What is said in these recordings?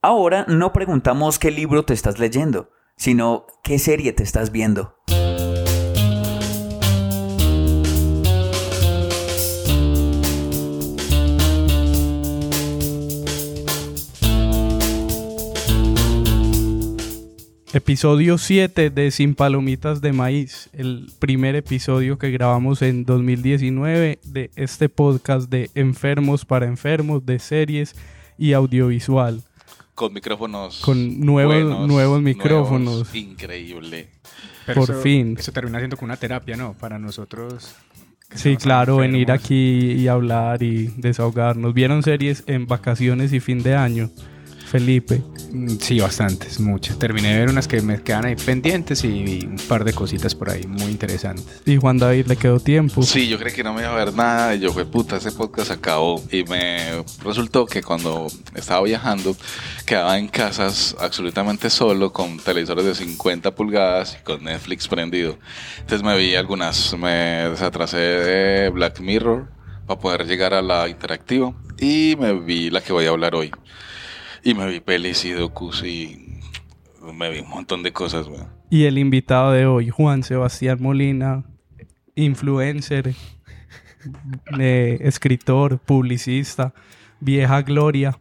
Ahora no preguntamos qué libro te estás leyendo, sino qué serie te estás viendo. Episodio 7 de Sin Palomitas de Maíz, el primer episodio que grabamos en 2019 de este podcast de enfermos para enfermos, de series y audiovisual. Con micrófonos. Con nuevos, buenos, nuevos micrófonos. nuevos, increíble. Pero Por eso- fin. Eso termina siendo como una terapia, ¿no? Para nosotros. Sí, claro, venir aquí y hablar y desahogarnos. ¿Vieron series en vacaciones y fin de año? Felipe. Mm, Sí, bastantes, muchas. Terminé de ver unas que me quedan ahí pendientes y un par de cositas por ahí muy interesantes. Y Juan David le quedó tiempo. Sí, yo creí que no me iba a ver nada y yo fue puta, ese podcast acabó y me resultó que cuando estaba viajando quedaba en casas absolutamente solo con televisores de 50 pulgadas y con Netflix prendido. Entonces me vi algunas, me desatrasé de Black Mirror para poder llegar a la interactiva y me vi la que voy a hablar hoy. Y me vi pelis y docus y me vi un montón de cosas, weón. Y el invitado de hoy, Juan Sebastián Molina, influencer, eh, escritor, publicista, vieja gloria.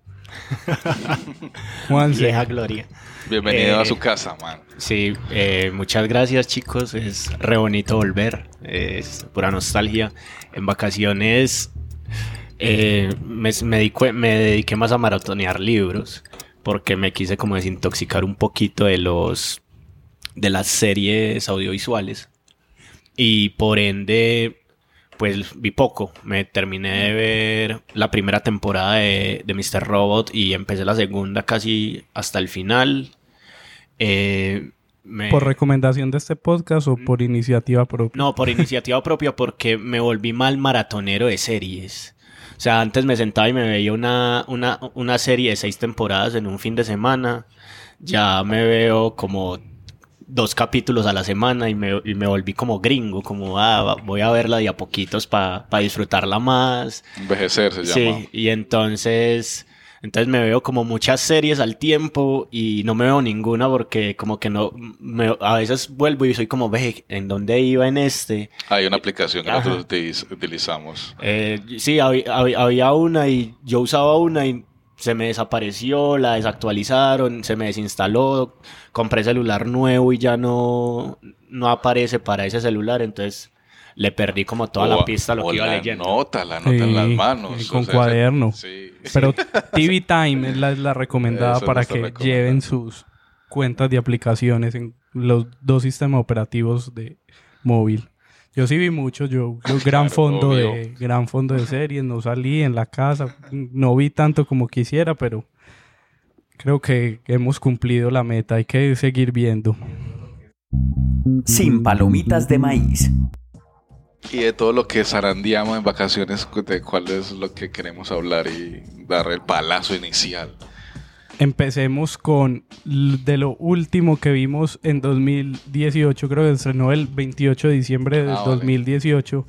Juan Vieja gloria. Bienvenido Eh, a su casa, man. Sí, eh, muchas gracias chicos, es re bonito volver, es pura nostalgia. En vacaciones eh, me, me dedico- me dediqué más a maratonear libros porque me quise como desintoxicar un poquito de los de las series audiovisuales y por ende pues vi poco. Me terminé de ver la primera temporada de, de Mr. Robot y empecé la segunda casi hasta el final. Eh, me- ¿Por recomendación de este podcast o por iniciativa propia? no, por iniciativa propia porque me volví mal maratonero de series. O sea, antes me sentaba y me veía una, una, una serie de seis temporadas en un fin de semana. Ya me veo como dos capítulos a la semana y me, y me volví como gringo, como ah, voy a verla de a poquitos para disfrutarla más. Envejecer se llama. Sí, y entonces, entonces me veo como muchas series al tiempo y no me veo ninguna porque como que no, me- a veces vuelvo y soy como, ve, ¿en dónde iba en este? Hay una aplicación que Ajá. nosotros utiliz- utilizamos. Eh, sí, había, había- había una y yo usaba una y se me desapareció, la desactualizaron, se me desinstaló, compré celular nuevo y ya no, no aparece para ese celular, entonces le perdí como toda O- la pista a lo o que iba la leyendo. nota, la nota en las Sí, manos. y con o sea, cuaderno. Sí. Pero TV Time es la, la recomendada Eso para que recomendado. lleven sus cuentas de aplicaciones en los dos sistemas operativos de móvil. Yo sí vi mucho, yo, yo gran Claro, fondo obvio. de gran fondo de series, no salí en la casa, no vi tanto como quisiera, pero creo que hemos cumplido la meta, hay que seguir viendo. Sin palomitas de maíz. Y de todo lo que zarandeamos en vacaciones, de cuál es lo que queremos hablar y dar el palazo inicial. Empecemos con de lo último que vimos en 2018, creo que estrenó el 28 de diciembre de Ah, vale. 2018.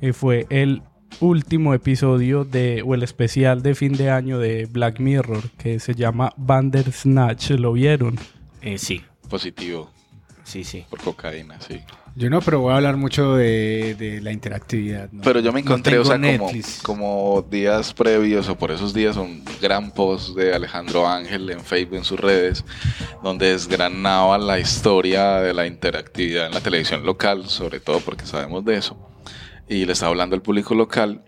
eh, fue el último episodio de, o el especial de fin de año de Black Mirror, que se llama Bandersnatch. ¿Lo vieron? Eh, sí, Positivo sí, sí. por cocaína, sí. Yo no, pero voy a hablar mucho de, de la interactividad. ¿no? Pero yo me No encontré, o tengo sea, como, como días previos o por esos días, un gran post de Alejandro Ángel en Facebook, en sus redes, donde desgranaba la historia de la interactividad en la televisión local, sobre todo porque sabemos de eso, y le estaba hablando al público local.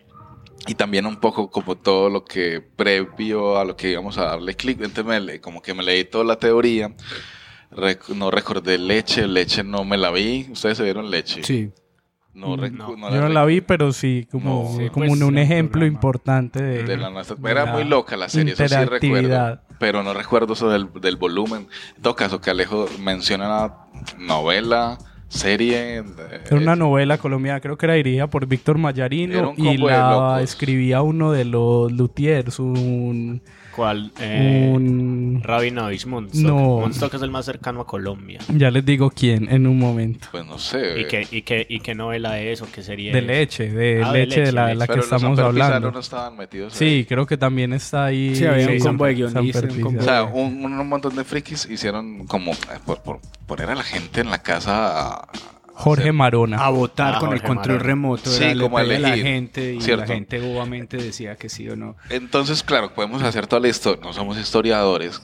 Y también un poco como todo lo que previo a lo que íbamos a darle clic. Entonces me le- como que me leí toda la teoría. Rec- no recordé leche, leche no me la vi. Ustedes se vieron leche. Sí. No, Mm, no. no Yo no la vi, recuerdo. pero sí, como, No, sí, como pues, un, un ejemplo programa importante de, De la nuestra- de Era la muy loca la serie, eso sí recuerdo. Pero no recuerdo eso del, del volumen. En todo caso, que Alejo menciona la novela, serie. eh, Era una novela colombiana, creo que era dirigida por Víctor Mayarino y la escribía uno de los luthiers, un... ¿Cuál? Eh, un Rabinovic Monstock. No. Monstock es el más cercano a Colombia. ya les digo quién en un momento. Pues no sé. ¿Y qué, y, qué, ¿Y qué novela es o qué serie De es? leche, de Ah, de leche de leche, la, leche. la que Pero los estamos Pizarro hablando. no estaban metidos Sí, ahí. creo que también está ahí. Sí, había sí, un combo de guionistas, O sea, un, un montón de frikis hicieron como eh, por, por poner a la gente en la casa a- a Jorge Marona. A votar Ah, con el control remoto. Sí, era, como a la elegir, gente y ¿cierto? la gente bobamente decía que sí o no. Entonces, claro, podemos hacer toda la historia. No somos historiadores.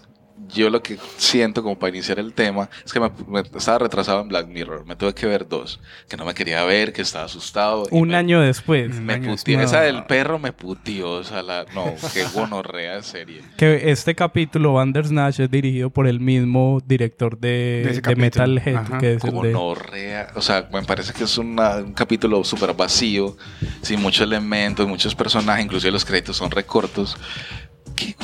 Yo lo que siento como para iniciar el tema es que me, me- estaba retrasado en Black Mirror. Me tuve que ver dos. Que no me quería ver, que estaba asustado. Un me- año después. Me año después. Esa del perro me puteó. O sea, la, no, qué gonorrea de serie. Que este capítulo, Bandersnatch, es dirigido por el mismo director de, De de. Metalhead, Ajá. que es de... O sea, me parece que es una- un capítulo súper vacío, sin muchos elementos, muchos personajes, inclusive los créditos son recortos.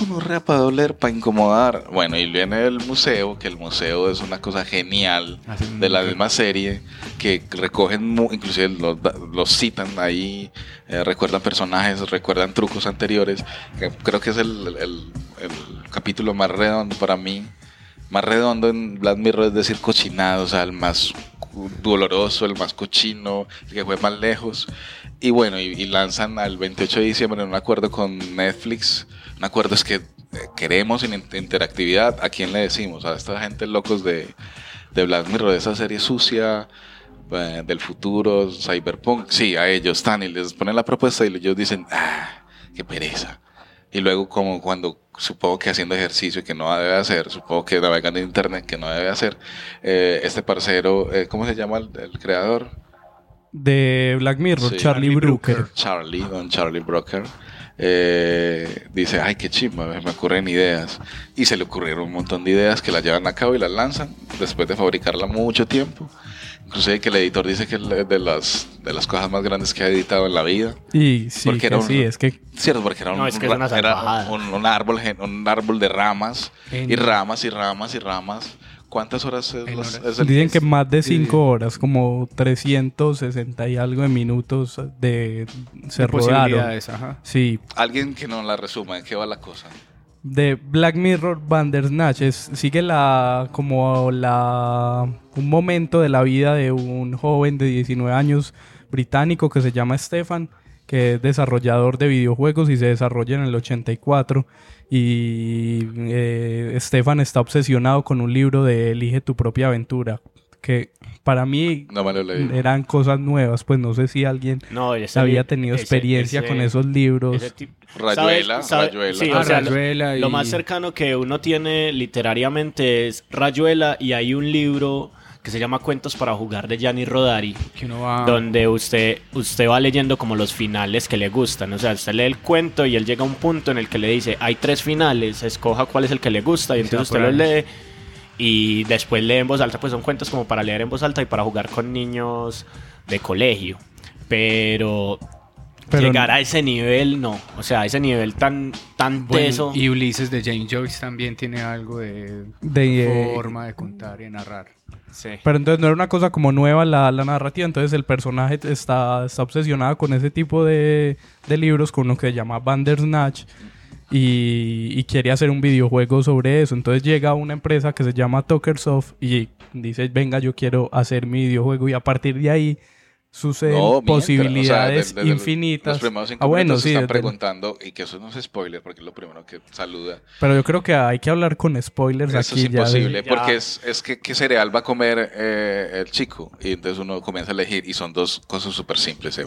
¿Qué gonorrea para doler, para incomodar? Bueno, y viene el museo, que el museo es una cosa genial Hacen de la un- misma serie, que recogen, mu- inclusive los, da- los citan ahí, eh, recuerdan personajes, recuerdan trucos anteriores, que creo que es el, el- el capítulo más redondo para mí, más redondo en Black Mirror es decir cochinado, o sea, el más cu- doloroso, el más cochino, el que fue más lejos. Y bueno, y, y lanzan al 28 de diciembre en un acuerdo con Netflix. Un acuerdo es que eh, queremos in- interactividad. ¿A quién le decimos? A esta gente locos de, de Black Mirror, de esa serie sucia eh, del futuro, cyberpunk. Sí, a ellos están y les ponen la propuesta y ellos dicen, ah, qué pereza. Y luego como cuando supongo que haciendo ejercicio que no debe hacer, supongo que navegando en internet que no debe hacer, eh, este parcero, eh, ¿cómo se llama el, el creador? de Black Mirror, Sí. Charlie, Charlie Brooker. Brooker. Charlie, don Charlie Broker, eh, dice, ay, qué chimba, me ocurren ideas. Y se le ocurrieron un montón de ideas que las llevan a cabo y las lanzan después de fabricarla mucho tiempo. Inclusive que el editor dice que es de las, de las cosas más grandes que ha editado en la vida. Y sí, Porque que era un- sí, es que Cierto, porque era un, No, es que era un, un árbol, un árbol de ramas y ramas y ramas y ramas. ¿Cuántas horas es, las- horas. es el- dicen que más de sí. 5 horas, como 360 y algo de minutos de se de rodaron. ajá. Sí, Alguien que nos la resuma, ¿en qué va la cosa? de Black Mirror Bandersnatch es, sigue la como la un momento de la vida de un joven de 19 años británico que se llama Stefan que es desarrollador de videojuegos y se desarrolla en el 84 y eh, Stefan está obsesionado con un libro de Elige tu propia aventura que para mí No eran cosas nuevas pues no sé si alguien No, ese había tenido ese- experiencia ese- con esos libros. Rayuela, ¿sabes- sabes- Rayuela. Sí, Ah, o sea, lo- más cercano que uno tiene literariamente es Rayuela y hay un libro que se llama Cuentos para jugar de Gianni Rodari, Que uno va... donde usted, usted va leyendo como los finales que le gustan. O sea, usted lee el cuento y él llega a un punto en el que le dice, hay tres finales, escoja cuál es el que le gusta y entonces usted ahí. lee y después lee en voz alta, pues son cuentos como para leer en voz alta y para jugar con niños de colegio. Pero, Pero llegar a ese nivel, no. O sea, a ese nivel tan, tan Bueno, teso. y Ulises de James Joyce también tiene algo de de eh, forma de contar y de narrar. Pero entonces no era una cosa como nueva la, la narrativa, entonces el personaje está, está obsesionado con ese tipo de, de libros, con lo que se llama Bandersnatch, y, y quiere hacer un videojuego sobre eso. Entonces llega una empresa que se llama Tokersoft y dice, venga, yo quiero hacer mi videojuego, y a partir de ahí suceden No, mientras, posibilidades o sea, de- de- de infinitas. Los primeros cinco ah, bueno, sí, están preguntando, y que eso no es spoiler, porque es lo primero que saluda. pero yo creo que hay que hablar con spoilers Eso aquí es ya de- imposible, Ya. porque es, es que qué cereal va a comer eh, el chico. Y entonces uno comienza a elegir, y son dos cosas súper simples. eh.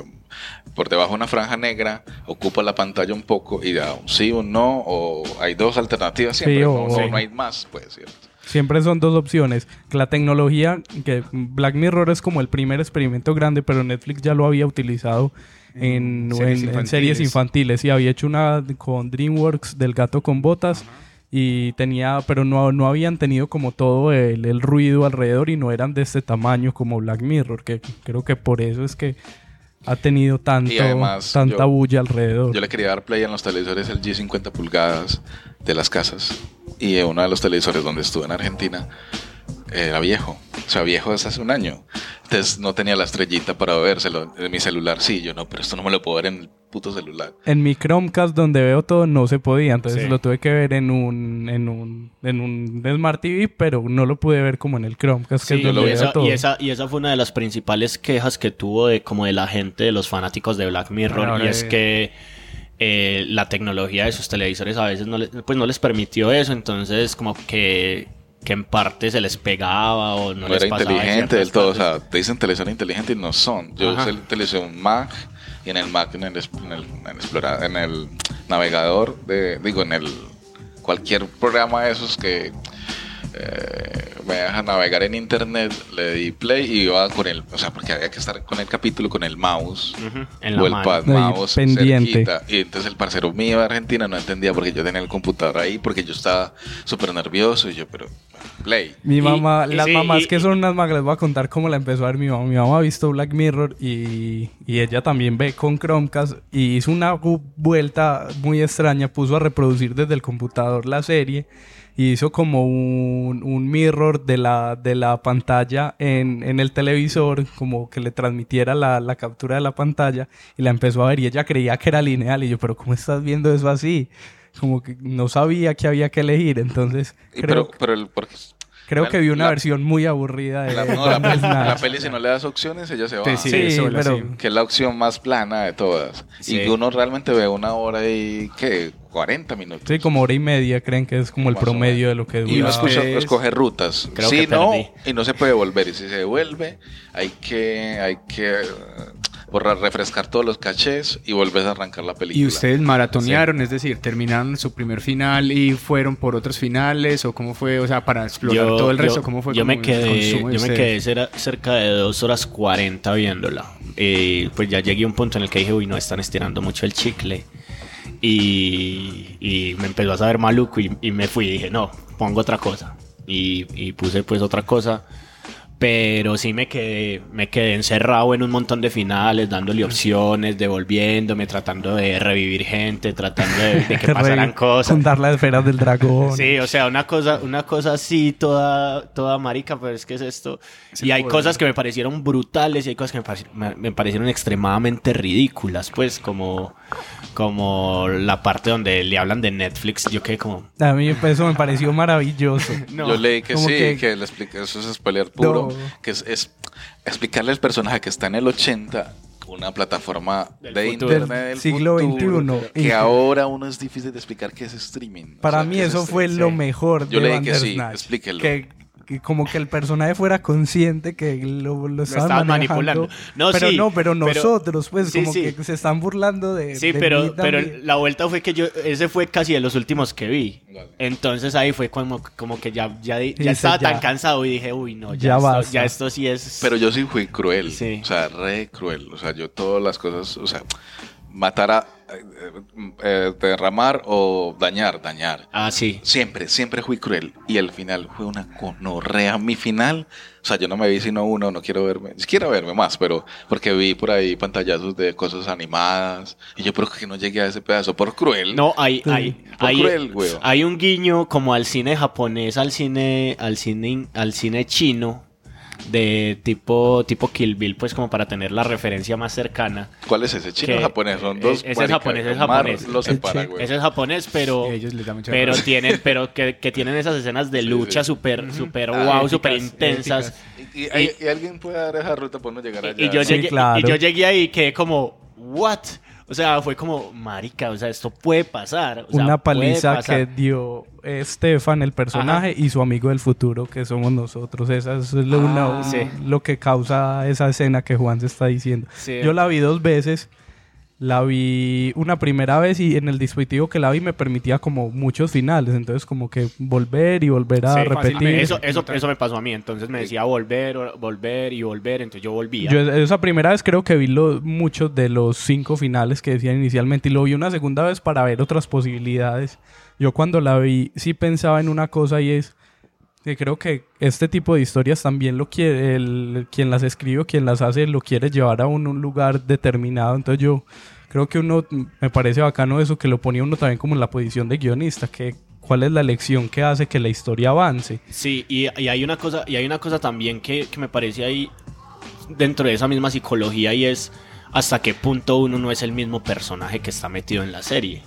Por debajo una franja negra, ocupa la pantalla un poco, y da un sí, un no, o hay dos alternativas siempre, Sí, no, o- no- sí. no hay más, pues, ¿cierto? Siempre son dos opciones. La tecnología, que Black Mirror es como el primer experimento grande, pero Netflix ya lo había utilizado en, series en- en infantiles. series infantiles. Y había hecho una con DreamWorks del gato con botas. y tenía, pero no, no habían tenido como todo el, el ruido alrededor y no eran de este tamaño como Black Mirror, que creo que por eso es que ha tenido tanto, Y además, tanta yo- bulla alrededor. Yo le quería dar play en los televisores el G50 pulgadas de las casas. Y uno de los televisores donde estuve en Argentina era viejo. O sea, viejo desde hace un año. Entonces no tenía la estrellita para vérselo. En mi celular sí, yo no, pero esto no me lo puedo ver en el puto celular. En mi Chromecast donde veo todo no se podía, entonces Sí. lo tuve que ver en un, en un, en un Smart TV, pero no lo pude ver como en el Chromecast, que Sí, es donde lo veo esa, todo. y, esa, y esa fue una de las principales quejas que tuvo de como de la gente, de los fanáticos de Black Mirror, Bueno, y es que eh, la tecnología de sus televisores a veces no les, pues no les permitió eso, entonces como que, que en parte se les pegaba o no, No, les era pasaba en inteligente del todo. O sea, te dicen televisor inteligente y no son. Yo Ajá. usé el televisor Mac y en el Mac, en el, en el, en el explora- en el navegador, de, digo, en el cualquier programa de esos que eh, me deja navegar en internet, le di play y iba con el, o sea, porque había que estar con el capítulo con el mouse Ujú, en la o el mano. pad Ahí, mouse pendiente. cerquita. Y entonces el parcero mío de Argentina no entendía porque yo tenía el computador ahí, porque yo estaba súper nervioso y yo, pero play. Mi Y- mamá, y las sí, mamás y- que son unas magas, les voy a contar cómo la empezó a ver mi mamá. Mi mamá ha visto Black Mirror y, y ella también ve con Chromecast y hizo una vuelta muy extraña, puso a reproducir desde el computador la serie y hizo como un, un mirror de la, de la pantalla en, en el televisor, como que le transmitiera la, la captura de la pantalla y la empezó a ver y ella creía que era lineal y yo, pero ¿cómo estás viendo eso así? Como que no sabía que había que elegir, entonces Y creo, pero, pero el, porque Creo La- que vi una la- versión muy aburrida de la, no, la, peli, la peli, si no le das opciones, ella se va. Sí, sigue sola, pero sí. Que es la opción más plana de todas. Sí. Y uno realmente ve una hora y, ¿qué? 40 minutos. sí, como hora y media creen que es como el promedio de lo que Y uno dura. escucha- Ustedes- escoge rutas. Creo Si que no, perdí. y no se puede volver. Y si se devuelve, hay que, hay que eh, borrar, refrescar todos los cachés y volver a arrancar la película. Y ustedes maratonearon, es decir, terminaron su primer final y fueron por otros finales o cómo fue, o sea, para explorar todo el resto, cómo fue yo me quedé, yo me quedé cerca de dos horas 40 viéndola. Eh, pues ya llegué a un punto en el que dije, uy, no, están estirando mucho el chicle. Y, y me empezó a saber maluco y, y me fui y dije, no, pongo otra cosa. Y, y puse pues otra cosa. Pero sí me quedé, me quedé encerrado en un montón de finales, dándole opciones, devolviéndome, tratando de revivir gente, tratando de, de que pasaran cosas. Contar las esferas del dragón. Sí, o sea, una cosa, una cosa así, toda, toda marica, pero es que es esto. y hay cosas que me parecieron brutales y hay cosas que me, me- me parecieron extremadamente ridículas, pues, como, como la parte donde le hablan de Netflix, yo quedé como... A mí eso me pareció maravilloso. No. Yo leí que sí, que- que, le expliqué, eso es spoiler puro, No. que es, es explicarle al personaje que está en el 80 una plataforma Del de futuro. internet Del siglo futuro, XXI. que Y- ahora uno es difícil de explicar qué es streaming. O Para sea, mí es eso fue lo mejor Yo de leí que sí, explíquelo. Que, que como que el personaje fuera consciente que lo, lo, estaban manipulando. No, pero sí, no, pero pero- nosotros, pues, sí, como sí. que se están burlando de. Sí, de pero, mí pero la vuelta fue que yo, ese fue casi de los últimos que vi. Entonces ahí fue como, como que ya, ya, ya Dice, estaba ya. tan cansado y dije, uy, no, Ya ya, esto, ya esto sí es... Pero yo sí fui cruel, Sí. o sea, re cruel. O sea, yo todas las cosas, o sea, matar a, eh, eh, derramar o dañar, dañar. Ah, sí. Siempre, siempre fui cruel. Y el final fue una conorrea. Mi final, o sea, yo no me vi sino uno, no quiero verme, quiero verme más, pero porque vi por ahí pantallazos de cosas animadas. Y yo, pero que no llegué a ese pedazo por cruel. No, hay, hay, Por hay, cruel, hay un guiño como al cine japonés, al cine, al cine, al cine chino, de tipo, tipo Kill Bill, pues como para tener la referencia más cercana. ¿Cuál es ese? ¿Chino Que- o japonés? Son dos. ese es japonés, ese es japonés. Separa, güey. Ese es japonés, pero, ellos les da mucha pero tienen, pero que, que tienen esas escenas de Sí, lucha sí. súper, súper Ah, wow, épicas, súper intensas. Y, y- y- y alguien puede dar esa ruta para no llegar allá. Y, y yo Sí, llegué, claro. y yo llegué ahí y quedé como, ¿what? O sea, fue como, marica, o sea, esto puede pasar. o sea, Una paliza pasar". que dio Estefan, el personaje, y su amigo del futuro, que somos nosotros. Esa es lo, Ah, una- sí. lo que causa esa escena que Juan se está diciendo. Sí. Yo la vi dos veces la vi una primera vez y en el dispositivo que la vi me permitía como muchos finales, entonces como que volver y volver a Sí, repetir. Eso, eso, eso me pasó a mí, entonces me decía volver, o- volver y volver, entonces yo volvía. Yo esa primera vez creo que vi lo- muchos de los cinco finales que decían inicialmente y lo vi una segunda vez para ver otras posibilidades. Yo cuando la vi sí pensaba en una cosa y es creo que este tipo de historias también lo quiere, el, quien las escribe quien las hace lo quiere llevar a un, un lugar determinado. Entonces yo creo que uno, me parece bacano eso, que lo ponía uno también como en la posición de guionista, que cuál es la lección que hace que la historia avance. Sí, y, y hay una cosa, y hay una cosa también que, que me parece ahí dentro de esa misma psicología y es hasta qué punto uno no es el mismo personaje que está metido en la serie.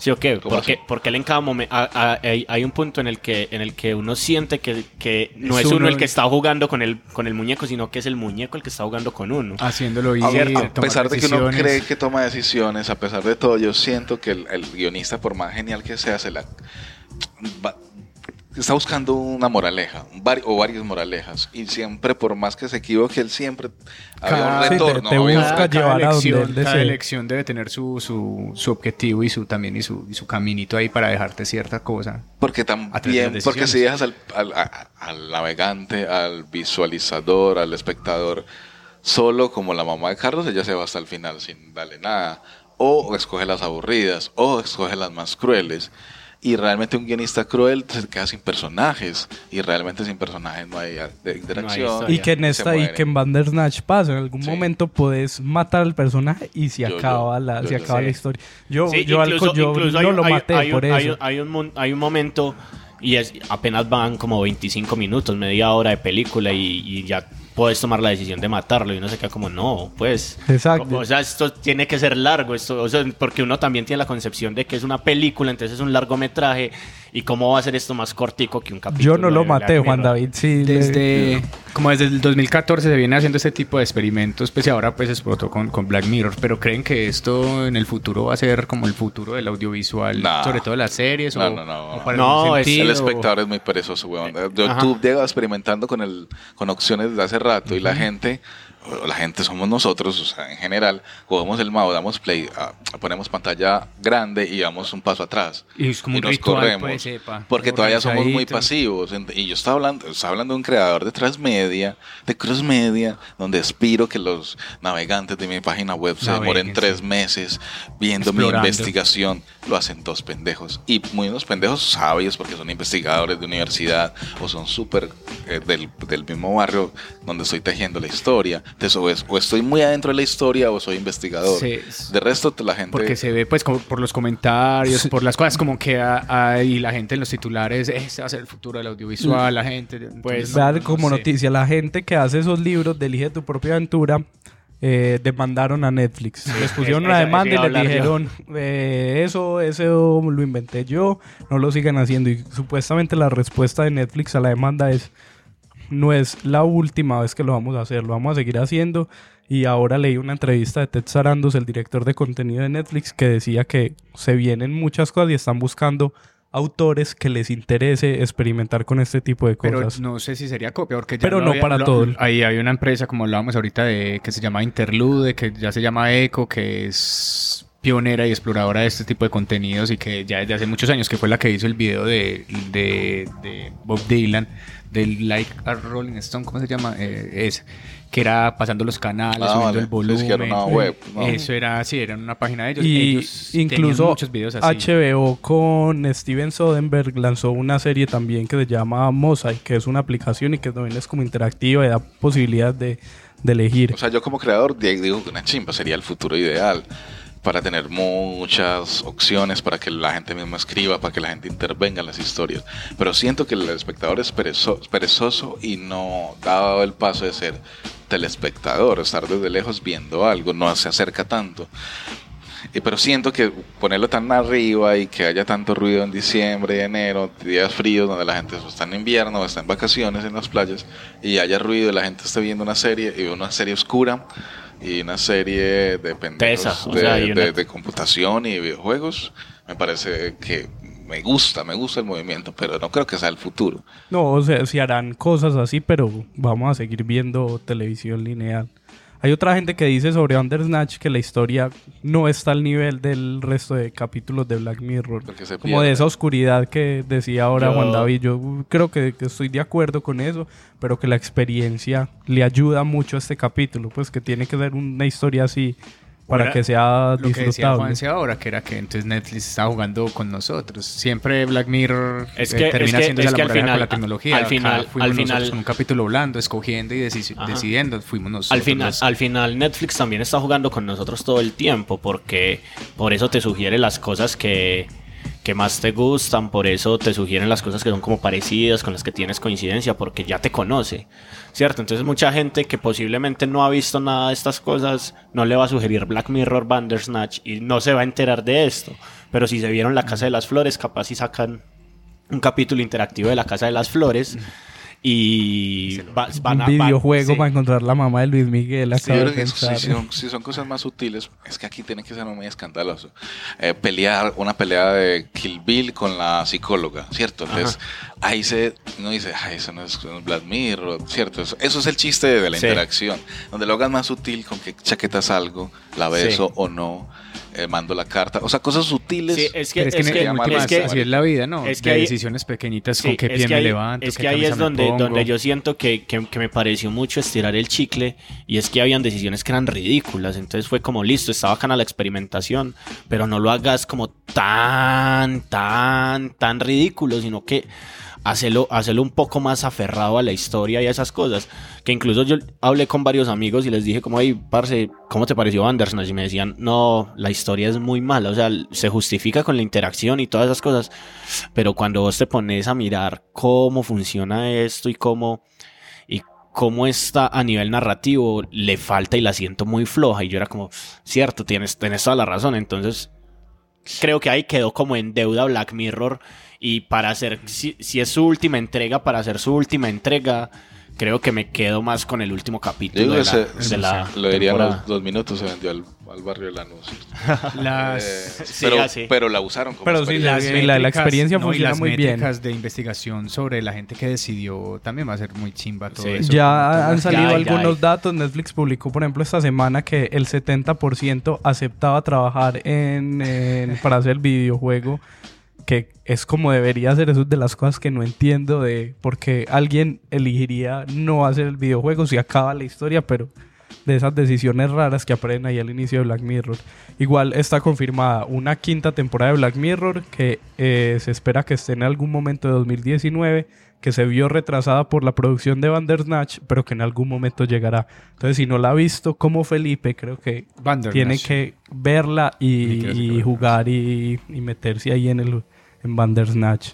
¿Sí o qué? ¿Cómo Porque, porque él en cada momento hay, hay un punto en el que en el que uno siente que, que no Es es, uno uno el que está jugando con el con el muñeco, sino que es el muñeco el que está jugando con uno. Haciéndolo A, ir, a tomar pesar de que uno cree que toma decisiones, a pesar de todo, yo siento que el, el guionista, por más genial que sea, se la va- está buscando una moraleja, vari- o varias moralejas, y siempre, por más que se equivoque, él siempre había Cada- un Sí, te- retorno. te había un- busca llevar a donde elección, él cada elección debe tener su, su, su objetivo y su también y su, y su caminito ahí para dejarte cierta cosa. Porque también, porque si dejas al, al- a- al navegante, al visualizador, al espectador, solo como la mamá de Carlos, ella se va hasta el final sin darle nada. O escoge las aburridas, o escoge las más crueles. Y realmente un guionista cruel se queda sin personajes. Y realmente sin personajes no hay interacción. Y que en esta y que en Bandersnatch pasa, en algún Sí. momento puedes matar al personaje y se Yo- acaba yo- la yo- se yo acaba la historia. Yo Sí, yo, al- incluso- yo incluso no hay- lo hay- maté hay por un- eso. Hay, un- hay un, hay momento y es apenas van como 25 minutos, media hora de película y, y ya puedes tomar la decisión de matarlo y uno se queda como no, pues. Exacto. O sea, esto tiene que ser largo, esto, o sea, porque uno también tiene la concepción de que es una película, entonces es un largometraje y cómo va a ser esto más cortico que un capítulo. Yo no lo de Black maté, Juan Mirror. David. Sí, le- Desde, como desde el 2014 se viene haciendo este tipo de experimentos, pues y ahora pues explotó con, con Black Mirror, pero ¿creen que esto en el futuro va a ser como el futuro del audiovisual, Nah. sobre todo las series? No, o, no, no. o para No, es- sentido, El o- espectador es muy perezoso, weón. Ajá. YouTube llega experimentando con el con opciones desde hace rato y la gente, o la gente somos nosotros, o sea, en general, cogemos el mouse, damos play, ah, ponemos pantalla grande y damos un paso atrás. Y es como un nos ritual, corremos. pues, sepa, porque todavía somos muy pasivos. Y yo estaba hablando, estaba hablando de un creador de transmedia, de cross media, donde aspiro que los navegantes de mi página web se demoren tres meses viendo mi investigación. Lo hacen dos pendejos. Y muy unos pendejos sabios porque son investigadores de universidad o son súper eh, del, del mismo barrio donde estoy tejiendo la historia. O, es- o estoy muy adentro de la historia o soy investigador. Sí. De resto, la gente... Porque se ve pues como por los comentarios, por las cosas como que hay la gente en los titulares, este va a ser el futuro del audiovisual, la gente... entonces, Pues, no- como noticia, la gente que hace esos libros de Elige tu propia aventura eh, demandaron a Netflix. Les pusieron una demanda y les dijeron, eh, eso, eso lo inventé yo, no lo sigan haciendo. Y supuestamente la respuesta de Netflix a la demanda es, no es la última vez que lo vamos a hacer, lo vamos a seguir haciendo. Y ahora leí una entrevista de Ted Sarandos, el director de contenido de Netflix, que decía que se vienen muchas cosas y están buscando autores que les interese experimentar con este tipo de Pero cosas. no sé si sería copia, porque ya Pero lo no había- para lo- todo. Ahí hay una empresa, como hablábamos ahorita, de que se llama Interlude, que ya se llama Eco, que es pionera y exploradora de este tipo de contenidos y que ya desde hace muchos años, que fue la que hizo el video de, de, de Bob Dylan, del Like a Rolling Stone, ¿cómo se llama? Eh, es que era pasando los canales, Ah, subiendo vale. el volumen. Es que era una web, ¿no? Eso era, sí, era una página de ellos. y ellos incluso muchos videos así. HBO con Steven Soderbergh lanzó una serie también que se llama Mosaic, que es una aplicación y que también es como interactiva y da posibilidad de, de elegir. O sea, yo como creador di- digo que una chimba sería el futuro ideal para tener muchas opciones, para que la gente misma escriba, para que la gente intervenga en las historias. Pero siento que el espectador es perezo- perezoso y no ha el paso de ser telespectador, estar desde lejos viendo algo, no se acerca tanto. Pero siento que ponerlo tan arriba y que haya tanto ruido en diciembre, enero, días fríos donde la gente está en invierno está en vacaciones en las playas y haya ruido y la gente esté viendo una serie y una serie oscura y una serie de pendejos de, sea, una- de- de computación y videojuegos, me parece que me gusta, me gusta el movimiento, pero no creo que sea el futuro. No, o sea, si harán cosas así, pero vamos a seguir viendo televisión lineal. Hay otra gente que dice sobre Bandersnatch que la historia no está al nivel del resto de capítulos de Black Mirror. Como de esa oscuridad que decía ahora Yo- Juan David. Yo creo que, que estoy de acuerdo con eso, pero que la experiencia le ayuda mucho a este capítulo, pues que tiene que ser una historia así para que sea Lo que decía disfrutable. Juanse ahora, que era que entonces Netflix está jugando con nosotros. Siempre Black Mirror Es eh, termina es que- siendo es la que al moraleja final- con la tecnología. al Acá final- fuimos al final- con un capítulo blando, escogiendo y deci- Ajá. decidiendo, fuimos nosotros. Al final, los- al final Netflix también está jugando con nosotros todo el tiempo porque por eso te sugiere las cosas que, que más te gustan, por eso te sugieren las cosas que son como parecidas, con las que tienes coincidencia, porque ya te conoce, ¿cierto? Entonces mucha gente que posiblemente no ha visto nada de estas cosas no le va a sugerir Black Mirror Bandersnatch y no se va a enterar de esto, pero si se vieron La Casa de las Flores, capaz si sacan un capítulo interactivo de La Casa de las Flores y va- van un a- van- videojuego sí. para encontrar la mamá de Luis Miguel. Sí, yo creo que si, son, si son cosas más sutiles, es que aquí tiene que ser muy escandaloso. Eh, pelear, una pelea de Kill Bill con la psicóloga, ¿cierto? Entonces, ahí se, uno dice, ay, eso no es, no Mirror, ¿cierto? Eso, eso es el chiste de la Sí. interacción, donde lo hagas más sutil, con qué chaqueta salgo, la beso Sí. o no, eh, mando la carta, o sea, cosas sutiles. Sí, es que, es que, es que- es que- así es la vida, ¿no? es que de ahí- decisiones pequeñitas, Sí, con qué pie que me levanto, Es qué que ahí es donde, donde yo siento que, que- que me pareció mucho estirar el chicle y es que habían decisiones que eran ridículas. Entonces fue como listo, está bacana la experimentación, pero no lo hagas como tan, tan, tan ridículo, sino que hacerlo, hacerlo un poco más aferrado a la historia y a esas cosas. Que incluso yo hablé con varios amigos y les dije como, hey, parce, ¿cómo te pareció Bandersnatch? Y me decían, no, la historia es muy mala, o sea, se justifica con la interacción y todas esas cosas, pero cuando vos te pones a mirar cómo funciona esto y cómo y cómo está a nivel narrativo, le falta y la siento muy floja. Y yo era como, cierto, tienes, tienes toda la razón. Entonces, creo que ahí quedó como en deuda Black Mirror. Y para hacer, si, si es su última entrega, para hacer su última entrega, creo que me quedo más con el último capítulo digo de la, se- de la lo temporada. los dos minutos, se vendió al, al barrio de Lanús. Las, Eh, Sí, pero, así. pero la usaron como Pero sí, la- la- la experiencia no, y funciona las muy bien. de investigación sobre la gente que decidió también va a ser muy chimba todo Sí. eso. Ya han salido ya, algunos ya. datos. Netflix publicó, por ejemplo, esta semana que el 70% aceptaba trabajar en, en- para hacer el videojuego. Que es como debería ser. Eso es de las cosas que no entiendo de por qué alguien elegiría no hacer el videojuego si acaba la historia, pero de esas decisiones raras que aprenden ahí al inicio de Black Mirror. Igual está confirmada una quinta temporada de Black Mirror que eh, se espera que esté en algún momento de 2019, que se vio retrasada por la producción de Bandersnatch, pero que en algún momento llegará. Entonces, si no la ha visto como Felipe, creo que tiene que verla y, jugar y, y meterse ahí en el en Bandersnatch.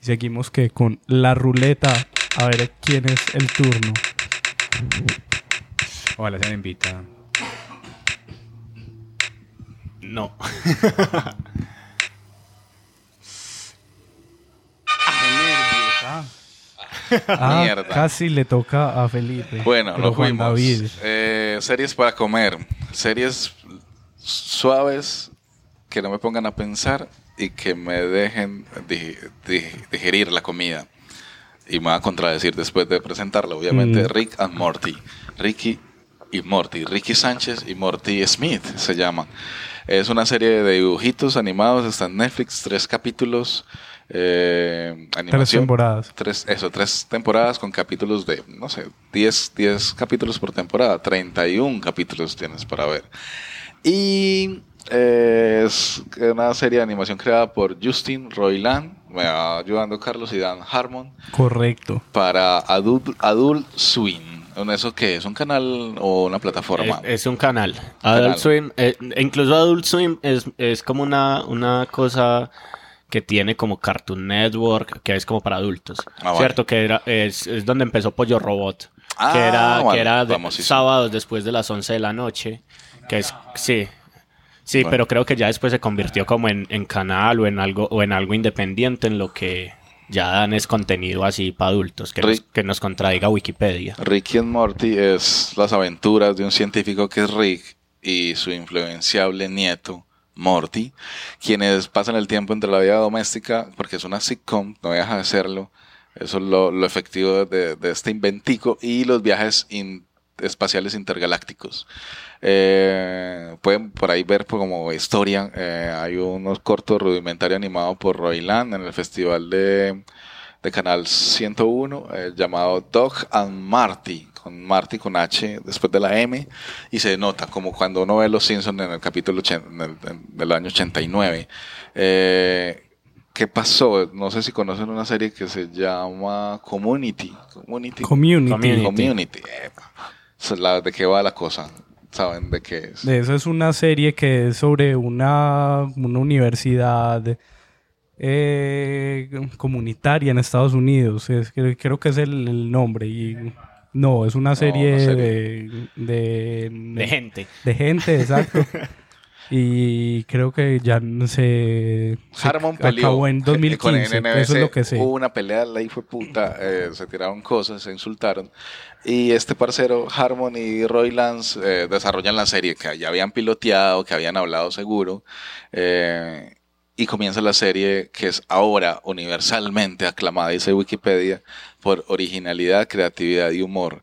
Y seguimos que con la ruleta a ver quién es el turno. Ojalá se me invita. No. Ah, Mierda. casi le toca a Felipe. Bueno, lo Juan fuimos. David. Eh, series para comer. Series suaves que no me pongan a pensar y que me dejen di- di- digerir la comida. Y me va a contradecir después de presentarla, obviamente. Mm. Rick and Morty. Ricky y Morty. Ricky Sánchez y Morty Smith se llaman. Es una serie de dibujitos animados. Está en Netflix. Tres capítulos. Eh, Tres temporadas. Tres, eso, tres temporadas con capítulos de, no sé, 10, 10 capítulos por temporada, 31 capítulos tienes para ver. Y es una serie de animación creada por Justin Roiland, me va ayudando Carlos y Dan Harmon, Correcto. para Adult, Adult Swim. ¿Eso qué es? ¿Un canal o una plataforma? Es, es un canal. Canal. Adult Swim, eh, incluso Adult Swim es, es como una, una cosa que tiene como Cartoon Network, que es como para adultos. Ah, ¿Cierto? Que era, es, es donde empezó Pollo Robot. Ah, que era, bueno, que era de- sábados después de las 11 de la noche. Que es, sí. Sí, Bueno. pero creo que ya después se convirtió como en, en canal o en algo o en algo independiente en lo que ya dan es contenido así para adultos, que, nos, Rick. que nos contradiga Wikipedia. Ricky and Morty es las aventuras de un científico que es Rick y su influenciable nieto Morty, quienes pasan el tiempo entre la vida doméstica, porque es una sitcom, no deja de serlo, eso es lo, lo efectivo de, de este inventico, y los viajes espaciales intergalácticos. Eh, pueden por ahí ver pues, como historia. eh, hay unos cortos rudimentarios animados por Royland en el festival de, de Canal 101 eh, llamado Dog and Marty, con Marty con H después de la M, y se nota como cuando uno ve Los Simpsons en el capítulo ochen- en el- en- del año 89. Eh, ¿Qué pasó? No sé si conocen una serie que se llama Community. Community. Community. Community. La- ¿De qué va la cosa? ¿Saben de qué es? De esa es una serie que es sobre una, una universidad eh, comunitaria en Estados Unidos. Es, creo, creo que es el, el nombre. Y no, es una serie, una serie. De, de, De gente. de gente, exacto. y creo que ya se, se Harmon peleó acabó en con 2015. NBC, eso es lo que sé. Hubo una pelea, la de puta, eh, se tiraron cosas, se insultaron. Y este parcero, Harmon y Roy Lance, eh, desarrollan la serie que ya habían piloteado, que habían hablado seguro. eh, y comienza la serie que es ahora universalmente aclamada, dice Wikipedia, por originalidad, creatividad y humor.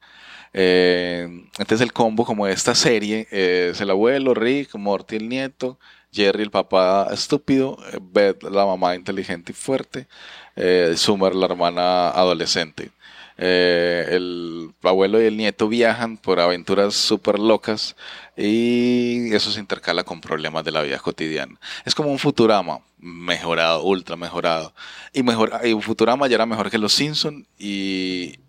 Eh, entonces el combo como esta serie eh, es el abuelo, Rick, Morty el nieto, Jerry el papá estúpido, eh, Beth la mamá inteligente y fuerte, eh, Summer la hermana adolescente. El abuelo y el nieto viajan por aventuras súper locas y eso se intercala con problemas de la vida cotidiana. Es como un Futurama mejorado, ultra mejorado. Y, mejor, y Futurama ya era mejor que Los Simpson y,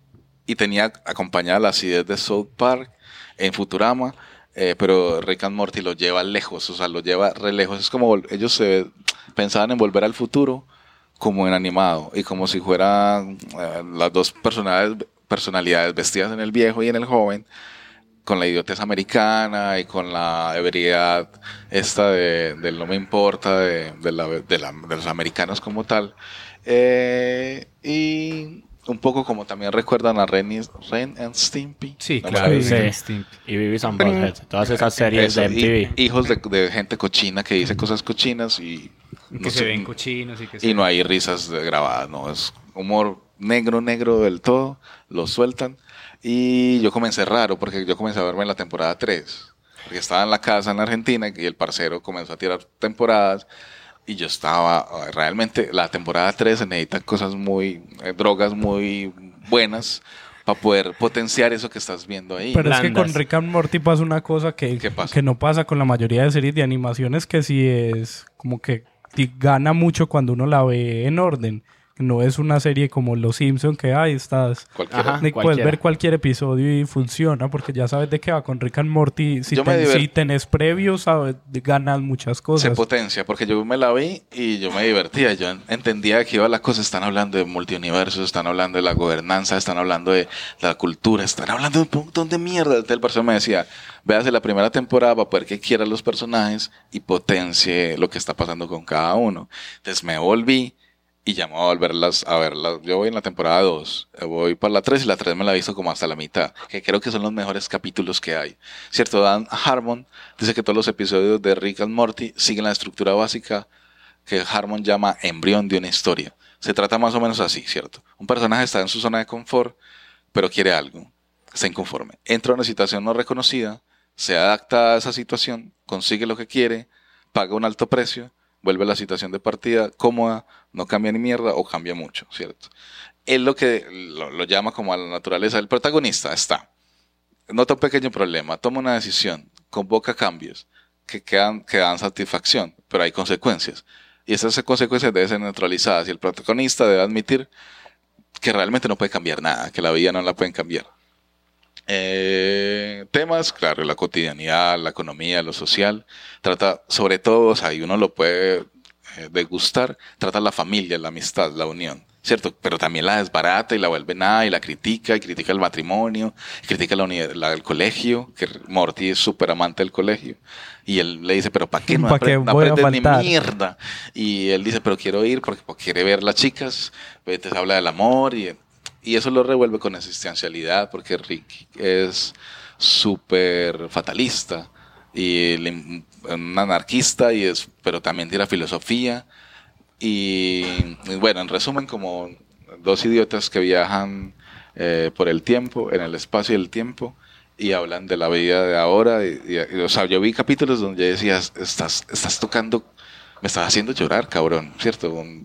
y tenía acompañada la acidez de South Park en Futurama, eh, pero Rick and Morty lo lleva lejos, o sea, lo lleva re lejos. Es como ellos se pensaban en volver al futuro como en animado y como si fueran eh, las dos personalidades, personalidades vestidas en el viejo y en el joven con la idiotez americana y con la ebriedad esta de, del no me importa de, de la- la- de los americanos como tal Eh, y un poco como también recuerdan a Ren, y- Ren and Stimpy Sí, No claro. Sí. Stimpy. Y Beavis and Butthead. Todas esas series Eso, de y- MTV. hijos de, de gente cochina que dice cosas cochinas y Que no se sé, ven cochinos y que y se no hay risas grabadas, no, es humor negro, negro del todo, lo sueltan. Y yo comencé raro, porque yo comencé a verme en la temporada 3, porque estaba en la casa en Argentina y el parcero comenzó a tirar temporadas. Y yo estaba, ah, realmente, la temporada 3 se necesitan cosas muy, eh, drogas muy buenas para poder potenciar eso que estás viendo ahí. Pero es que con Rick and Morty pasa una cosa que, que no pasa con la mayoría de series de animaciones, que sí es como que gana mucho cuando uno la ve en orden. No es una serie como Los Simpson que ahí estás. Ajá. Puedes ver cualquier episodio y funciona porque ya sabes de qué va. Con Rick and Morty, si, ten- si tenés previos, sabes, ganas muchas se cosas. potencia, porque yo me la vi y yo me divertía, yo entendía qué iba la cosa, están hablando de multiuniversos, están hablando de la gobernanza, están hablando de la cultura, están hablando de un montón de mierda. Entonces el personaje me decía, véase la primera temporada para poder que quiera los personajes y potencie lo que está pasando con cada uno. Entonces me volví y ya me voy a volverlas a verlas. Yo voy en la temporada 2, voy para la 3 y la 3 me la he visto como hasta la mitad, que creo que son los mejores capítulos que hay. Cierto, Dan Harmon dice que todos los episodios de Rick and Morty siguen la estructura básica que Harmon llama embrión de una historia. Se trata más o menos así, ¿cierto? Un personaje está en su zona de confort, pero quiere algo, está inconforme. Entra a una situación no reconocida, se adapta a esa situación, consigue lo que quiere, paga un alto precio, vuelve a la situación de partida cómoda, no cambia ni mierda o cambia mucho, ¿cierto? Él lo que lo, llama como a la naturaleza del protagonista está. Nota un pequeño problema, toma una decisión, convoca cambios que, quedan, que dan satisfacción, pero hay consecuencias. Y esas consecuencias deben ser neutralizadas y el protagonista debe admitir que realmente no puede cambiar nada, que la vida no la pueden cambiar. Eh, temas, claro, la cotidianidad, la economía, lo social. Trata, sobre todo, o sea, y uno lo puede eh, degustar, trata la familia, la amistad, la unión, ¿cierto? Pero también la desbarata y la vuelve nada y la critica y critica el matrimonio, y critica la, la del colegio, que Morty es súper amante del colegio. Y él le dice, pero ¿para qué no, ¿Pa' qué apre- no aprendes ni mierda? Y él dice, pero quiero ir porque, porque quiere ver las chicas, entonces habla del amor y, y eso lo revuelve con existencialidad porque Rick es súper fatalista y un anarquista y es pero también tira filosofía y, bueno en resumen como dos idiotas que viajan eh, por el tiempo en el espacio y el tiempo y hablan de la vida de ahora. y- y- o sea, yo vi capítulos donde decías, estás, estás tocando, me estás haciendo llorar, cabrón, ¿cierto? Un-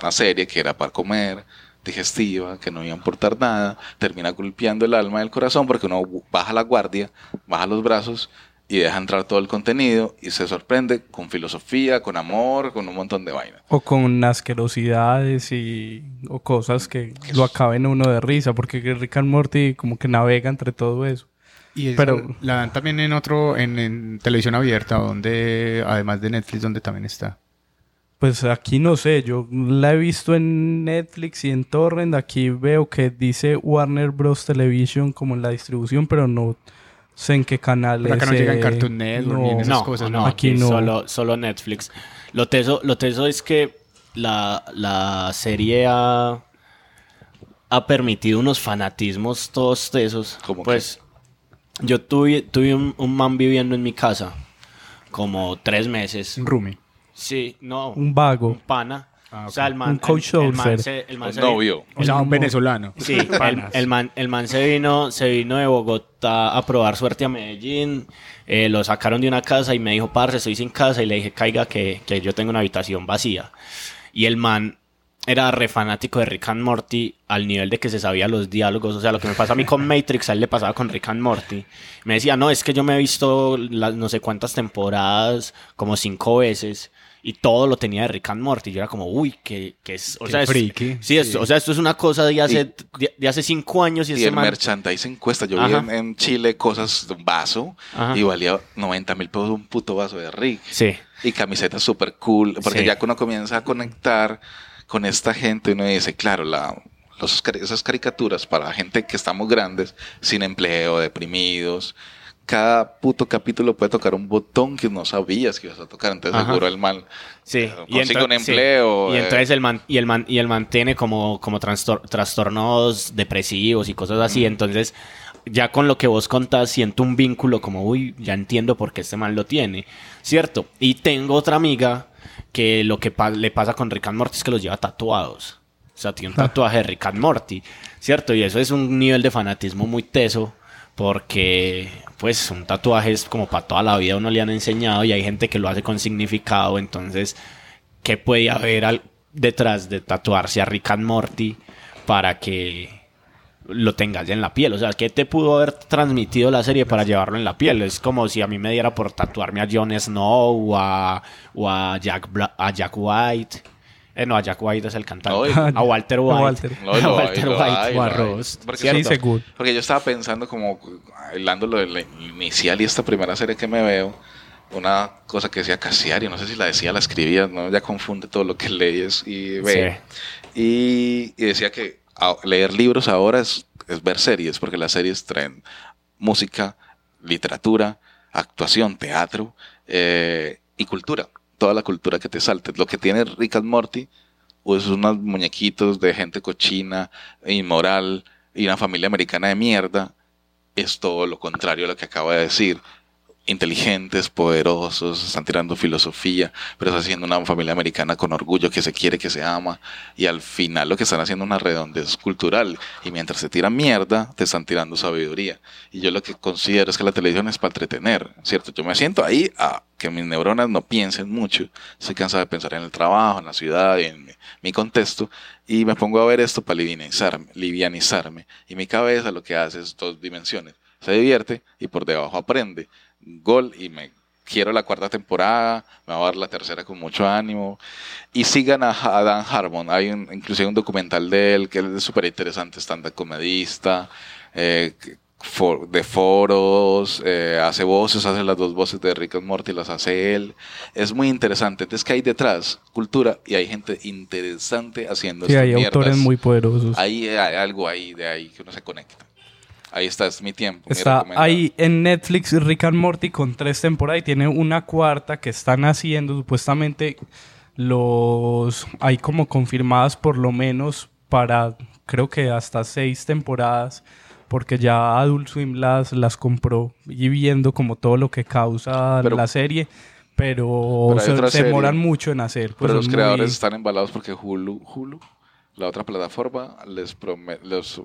una serie que era para comer, digestiva, que no iba a importar nada, termina golpeando el alma y el corazón porque uno baja la guardia, baja los brazos y deja entrar todo el contenido y se sorprende con filosofía, con amor, con un montón de vainas. O con asquerosidades y o cosas que lo acaben uno de risa, porque Rick and Morty como que navega entre todo eso. Y Pero- la dan también en otro, en, en televisión abierta, donde, además de Netflix, donde también está. Pues aquí no sé, yo la he visto en Netflix y en Torrent. Aquí veo que dice Warner Bros. Television como en la distribución, pero no sé en qué canales. Pero acá no llega en eh, Cartoon Network ni en esas no, cosas, no, ¿no? Aquí aquí no. Solo, solo Netflix. Lo teso, lo teso es que la, la serie ha, ha permitido unos fanatismos todos tesos. ¿Cómo pues yo tuve, tuve un, un man viviendo en mi casa como tres meses. Un roomie. Sí, no. Un vago. un pana. Ah, O sea, el man, Un coach el, el man se, el man Un se- novio. O sea, un venezolano. Sí, el, el man, el man se vino, se vino de Bogotá a probar suerte a Medellín. eh, lo sacaron de una casa y me dijo, parce, estoy sin casa. Y le dije, caiga, que, que yo tengo una habitación vacía. Y el man era re fanático de Rick and Morty al nivel de que se sabía los diálogos. O sea, lo que me pasa a mí con Matrix, a él le pasaba con Rick and Morty. Me decía, no, es que yo me he visto las no sé cuántas temporadas, como cinco veces. Y todo lo tenía de Rick and Morty. Yo era como, uy, que, que es. O Qué sea, es- friki. sí, es- o sea, esto es una cosa de hace, de, de hace cinco años y, Y ese el man- merchandising cuesta. Yo vi en, en Chile cosas de un vaso Ajá. y valía 90 mil pesos un puto vaso de Rick. Sí. Y camisetas súper cool. Porque Sí. ya que uno comienza a conectar con esta gente, uno dice, claro, la, los, esas caricaturas para gente que estamos grandes, sin empleo, deprimidos. Cada puto capítulo puede tocar un botón que no sabías que ibas a tocar. Entonces, Ajá. seguro el mal Sí, eh, y consigue entra- un sí. empleo. Y eh, entonces el man, y el man, y el man tiene como, como trastor- trastornos depresivos y cosas así. Entonces, ya con lo que vos contás, siento un vínculo como, uy, ya entiendo por qué este man lo tiene. ¿Cierto? Y tengo otra amiga que lo que pa- le pasa con Rick and Morty es que los lleva tatuados. O sea, tiene un tatuaje de Rick and Morty. ¿Cierto? Y eso es un nivel de fanatismo muy teso. Porque, pues, un tatuaje es como para toda la vida uno le han enseñado y hay gente que lo hace con significado. Entonces, ¿qué puede haber al- detrás de tatuarse a Rick and Morty para que lo tengas en la piel? O sea, ¿qué te pudo haber transmitido la serie para llevarlo en la piel? Es como si a mí me diera por tatuarme a Jon Snow o a, o a Jack White. Eh, no, a Jack White es el cantante. A Walter A White. Walter. No, a Walter lo White o a. Ross. Porque yo estaba pensando como, hablando lo del inicial y esta primera serie que me veo, una cosa que decía Casiari, no sé si la decía, la escribía, ¿no? Ya confunde todo lo que lees y ve. Y, y decía que leer libros ahora es, es ver series, porque las series traen música, literatura, actuación, teatro eh, y cultura. Toda la cultura que te salte. Lo que tiene Rick and Morty pues unos muñequitos de gente cochina, inmoral y una familia americana de mierda, es todo lo contrario a lo que acabo de decir. Inteligentes, poderosos, están tirando filosofía, pero están haciendo una familia americana con orgullo que se quiere, que se ama, y al final lo que están haciendo es una redondez cultural, y mientras se tiran mierda, te están tirando sabiduría. Y yo lo que considero es que la televisión es para entretener, ¿cierto? Yo me siento ahí a que mis neuronas no piensen mucho, estoy cansado de pensar en el trabajo, en la ciudad, en mi, mi contexto, y me pongo a ver esto para livianizarme, livianizarme. Y mi cabeza lo que hace es dos dimensiones. Se divierte y por debajo aprende. Gol y me quiero la cuarta temporada, me va a dar la tercera con mucho ánimo. Y sigan a, a Dan Harmon. Hay un, inclusive un documental de él que es súper interesante, stand comedista, eh, for- de foros, eh, hace voces, hace las dos voces de Rick and Morty, las hace él. Es muy interesante. Entonces, que hay detrás? Cultura y hay gente interesante haciendo Sí, hay autores muy poderosos. Ahí hay algo ahí de ahí que uno se conecta. Ahí está, es mi tiempo. mi Está recomendado. ahí en Netflix Rick and Morty con tres temporadas y tiene una cuarta que están haciendo supuestamente los hay como confirmadas por lo menos para creo que hasta seis temporadas porque ya Adult Swim las, las compró y viendo como todo lo que causa Pero- la serie pero, se, otra se serie. demoran mucho en hacer pues Pero los creadores muy- están embalados porque Hulu, Hulu la otra plataforma les promete, los,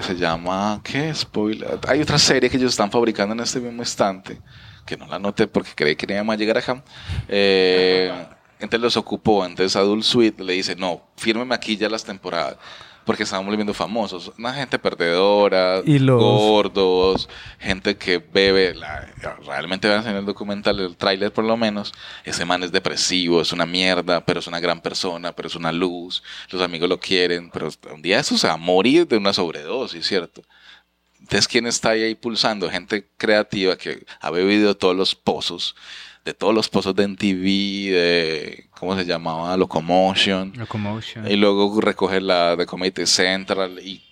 se llama, ¿qué? Spoiler. Hay otra serie que ellos están fabricando en este mismo instante, que no la noté porque creí que no íbamos a llegar acá. Eh, entonces los ocupó, entonces Adult Suite le dice, no, fírmeme aquí ya las temporadas porque estaban volviendo famosos. Una gente perdedora, Y los- gordos, gente que bebe. la- realmente vean en el documental, el tráiler por lo menos. Ese man es depresivo, es una mierda, pero es una gran persona, pero es una luz. Los amigos lo quieren, pero un día eso se va a morir de una sobredosis, ¿cierto? Entonces, ¿quién está ahí, ahí pulsando? Gente creativa que ha bebido todos los pozos, de todos los pozos de MTV, de, ¿cómo se llamaba? Locomotion. Locomotion. Y luego recoge la de Comedy Central y,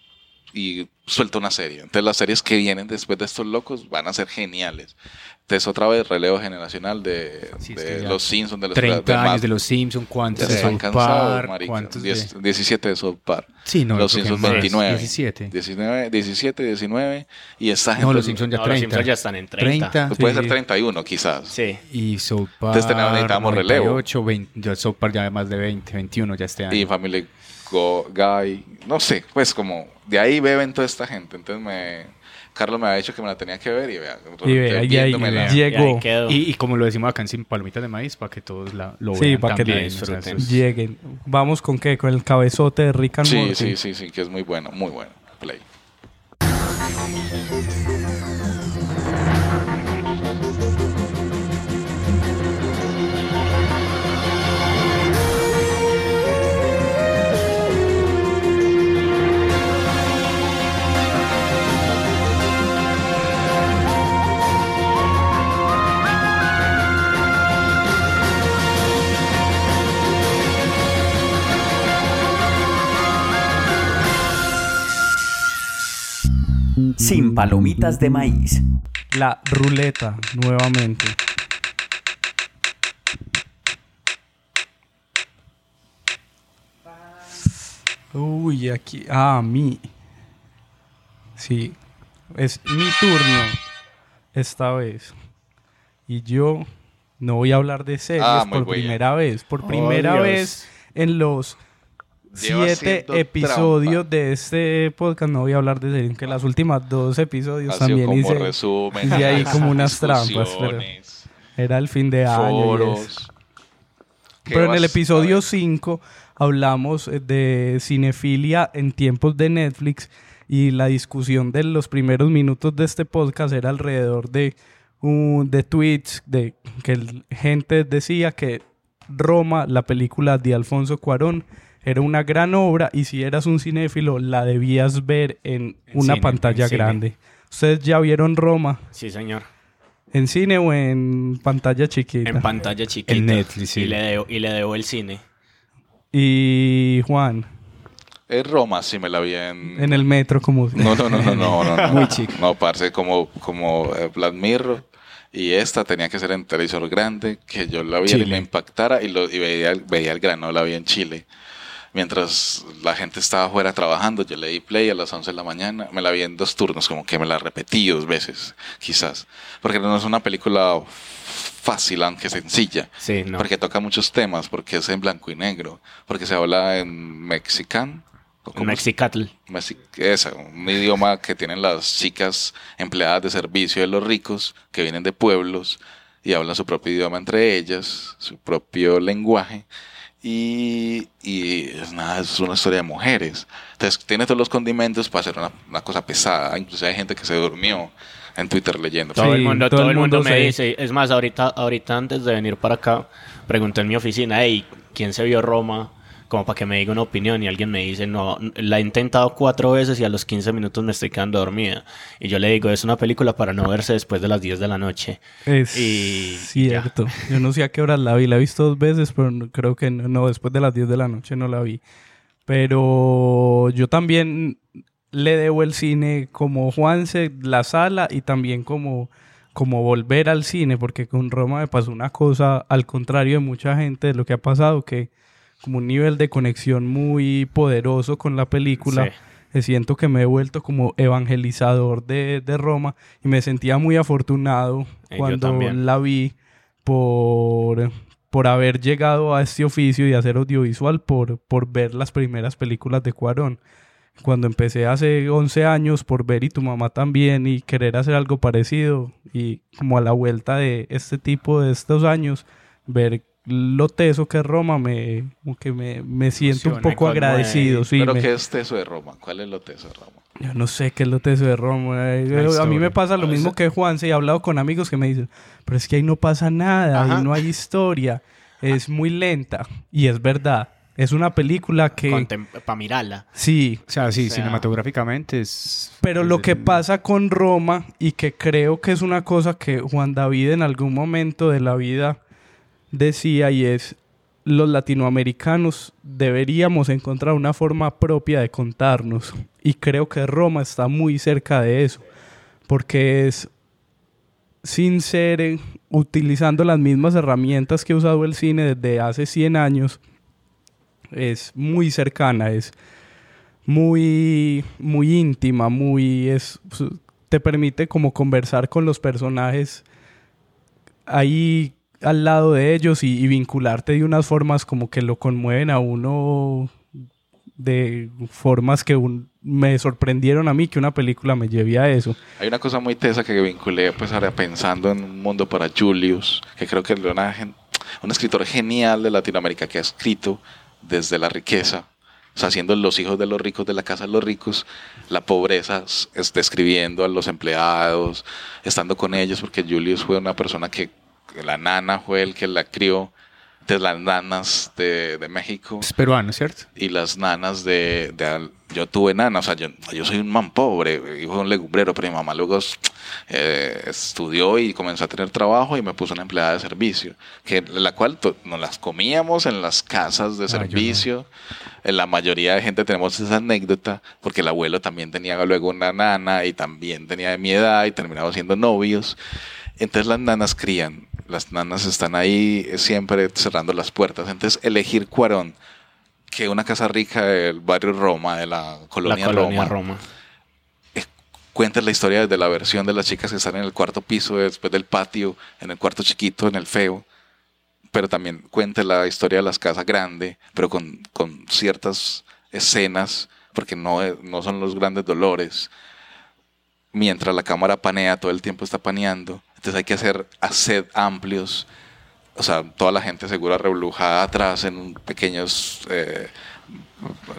y suelta una serie. Entonces las series que vienen después de estos locos van a ser geniales. Entonces otra vez relevo generacional de, Sí, es de que ya los Simpsons, de los 30 de años de los Simpsons, ¿cuántos de South Park? ¿Cuántos de...? Diez- 17 de South Park. Sí, no, los que Simpsons más. 29. 17. 19, 17, 19 y esta gente No, los Simpsons ya No, los 30. Simpsons ya están en 30. puede Sí. ser 31 quizás. Sí. Y South Park. Entonces tenemos- necesitamos relevo. 98, 20, ya South Park ya más de 20, 21 ya este año. y Family Go- Guy, no sé, pues como de ahí beben toda esta gente. Entonces me Carlos me había dicho que me la tenía que ver y vea, Y vea, y ahí llegó. Y. Y, y como lo decimos acá en Sin Palomitas de Maíz, para que todos la, lo Sí, vean para que también. la o sea, disfruten. Lleguen. Vamos con qué? Con el cabezote de Rick and Sí, Morty. sí, sí, sí, que es muy bueno, muy bueno. Play. Sin palomitas de maíz. La ruleta, nuevamente. Uy, aquí. Ah, a mí. Sí. Es mi turno. Esta vez. Y yo no voy a hablar de series Ah, por bien. primera vez. Por Oh, primera vez en los siete episodios trampa. de este podcast no voy a hablar de series. Que las últimas dos episodios Ha también como hice. resumen. hice ahí como unas trampas, pero- Era el fin de año. y eso. Foros. ¿Qué Pero en el episodio ver? 5 hablamos eh, de cinefilia en tiempos de Netflix y la discusión de los primeros minutos de este podcast era alrededor de, un- de tweets de que gente decía que Roma, la película de Alfonso Cuarón, era una gran obra y si eras un cinéfilo la debías ver en En una cine, pantalla en cine. grande. ¿Ustedes ya vieron Roma Sí, señor. en cine o en pantalla chiquita? En pantalla chiquita. En Netflix, sí. Y le debo, y le debo el cine. y Juan, Es Roma, sí me la vi en... en el metro como... No, no, no, no, no, no. no. Muy chico. No, parce, como, como eh, Black Mirror. Y esta tenía que ser en televisor grande, que yo la viera y me impactara y, lo, y veía, veía el grano, la vi en Chile. Mientras la gente estaba afuera trabajando, yo le di play a las 11 de la mañana, me la vi en dos turnos, como que me la repetí dos veces, quizás. Porque no es una película fácil, aunque sencilla. Sí, no. Porque toca muchos temas, porque es en blanco y negro, porque se habla en mexicano. ¿o cómo se- Mexicatl. Mexi- esa, un idioma que tienen las chicas empleadas de servicio de los ricos que vienen de pueblos y hablan su propio idioma entre ellas, su propio lenguaje. Y, y es nada, es una historia de mujeres. Entonces tiene todos los condimentos para hacer una, una cosa pesada. Incluso hay gente que se durmió en Twitter leyendo. Todo Sí, el mundo, todo todo el el mundo, mundo me se- dice. Es más, ahorita, ahorita antes de venir para acá, pregunté en mi oficina, hey, ¿quién se vio Roma? Como para que me diga una opinión. Y alguien me dice, no, la he intentado cuatro veces y a los 15 minutos me estoy quedando dormida. Y yo le digo, es una película para no verse después de las 10 de la noche. Es Y cierto. Yo no sé a qué hora la vi. La he visto dos veces, pero creo que no, no, después de las 10 de la noche no la vi. Pero yo también le debo el cine como Juanse, la sala y también como, como volver al cine, porque con Roma me pasó una cosa al contrario de mucha gente de lo que ha pasado, que como un nivel de conexión muy poderoso con la película. Sí. Eh, Siento que me he vuelto como evangelizador de, de Roma y me sentía muy afortunado Eh, cuando la vi por, por haber llegado a este oficio y hacer audiovisual por, por ver las primeras películas de Cuarón. Cuando empecé hace 11 años por ver y tu mamá también y querer hacer algo parecido y como a la vuelta de este tipo de estos años, ver lo teso que es Roma, me, como que me, me siento un poco agradecido. Sí, ¿Pero me- qué es teso de Roma? ¿Cuál es lo teso de Roma? yo no sé qué es lo teso de Roma. eh. A mí me pasa lo mismo que Juanse y he hablado con amigos que me dicen, pero es que ahí no pasa nada, Ajá. ahí no hay historia, es muy lenta. Y es verdad, es una película que... Para mirarla. Sí, O sea, sí, O sea- cinematográficamente es... pero lo que pasa con Roma y que creo que es una cosa que Juan David en algún momento de la vida decía y es los latinoamericanos deberíamos encontrar una forma propia de contarnos. Y creo que Roma está muy cerca de eso porque es sin ser utilizando las mismas herramientas que ha usado el cine desde hace 100 años es muy cercana es muy muy íntima muy es te permite como conversar con los personajes ahí al lado de ellos y, vincularte de unas formas como que lo conmueven a uno de formas que me sorprendieron a mí que una película me lleve a eso. Hay una cosa muy tesa que vinculé pues ahora pensando en un mundo para Julius, que creo que es una un escritor genial de Latinoamérica que ha escrito desde la riqueza, o sea, haciendo los hijos de los ricos de la casa de los ricos, la pobreza, describiendo a los empleados, estando con ellos, porque Julius fue una persona que la nana fue el que la crió, de las nanas de, de México Es peruano, ¿cierto? y las nanas de, yo tuve nanas, o sea, yo, yo soy un man pobre, hijo de un legumbrero, pero mi mamá luego eh, estudió y comenzó a tener trabajo y me puso una empleada de servicio, que la cual nos las comíamos en las casas de Ah, no. servicio. En la mayoría de gente tenemos esa anécdota, porque el abuelo también tenía luego una nana y también tenía de mi edad y terminaba siendo novios. Entonces las nanas crían, las nanas están ahí eh, siempre cerrando las puertas. Entonces elegir Cuarón, que una casa rica del barrio Roma, de la colonia, la colonia Roma, Roma. cuenta la historia desde la versión de las chicas que están en el cuarto piso, después del patio, en el cuarto chiquito, en el feo, pero también cuenta la historia de las casas grandes, pero con, con ciertas escenas, porque no, es- no son los grandes dolores. Mientras la cámara panea, todo el tiempo está paneando. Entonces hay que hacer set amplios. O sea, toda la gente segura reblujada atrás en pequeños, eh,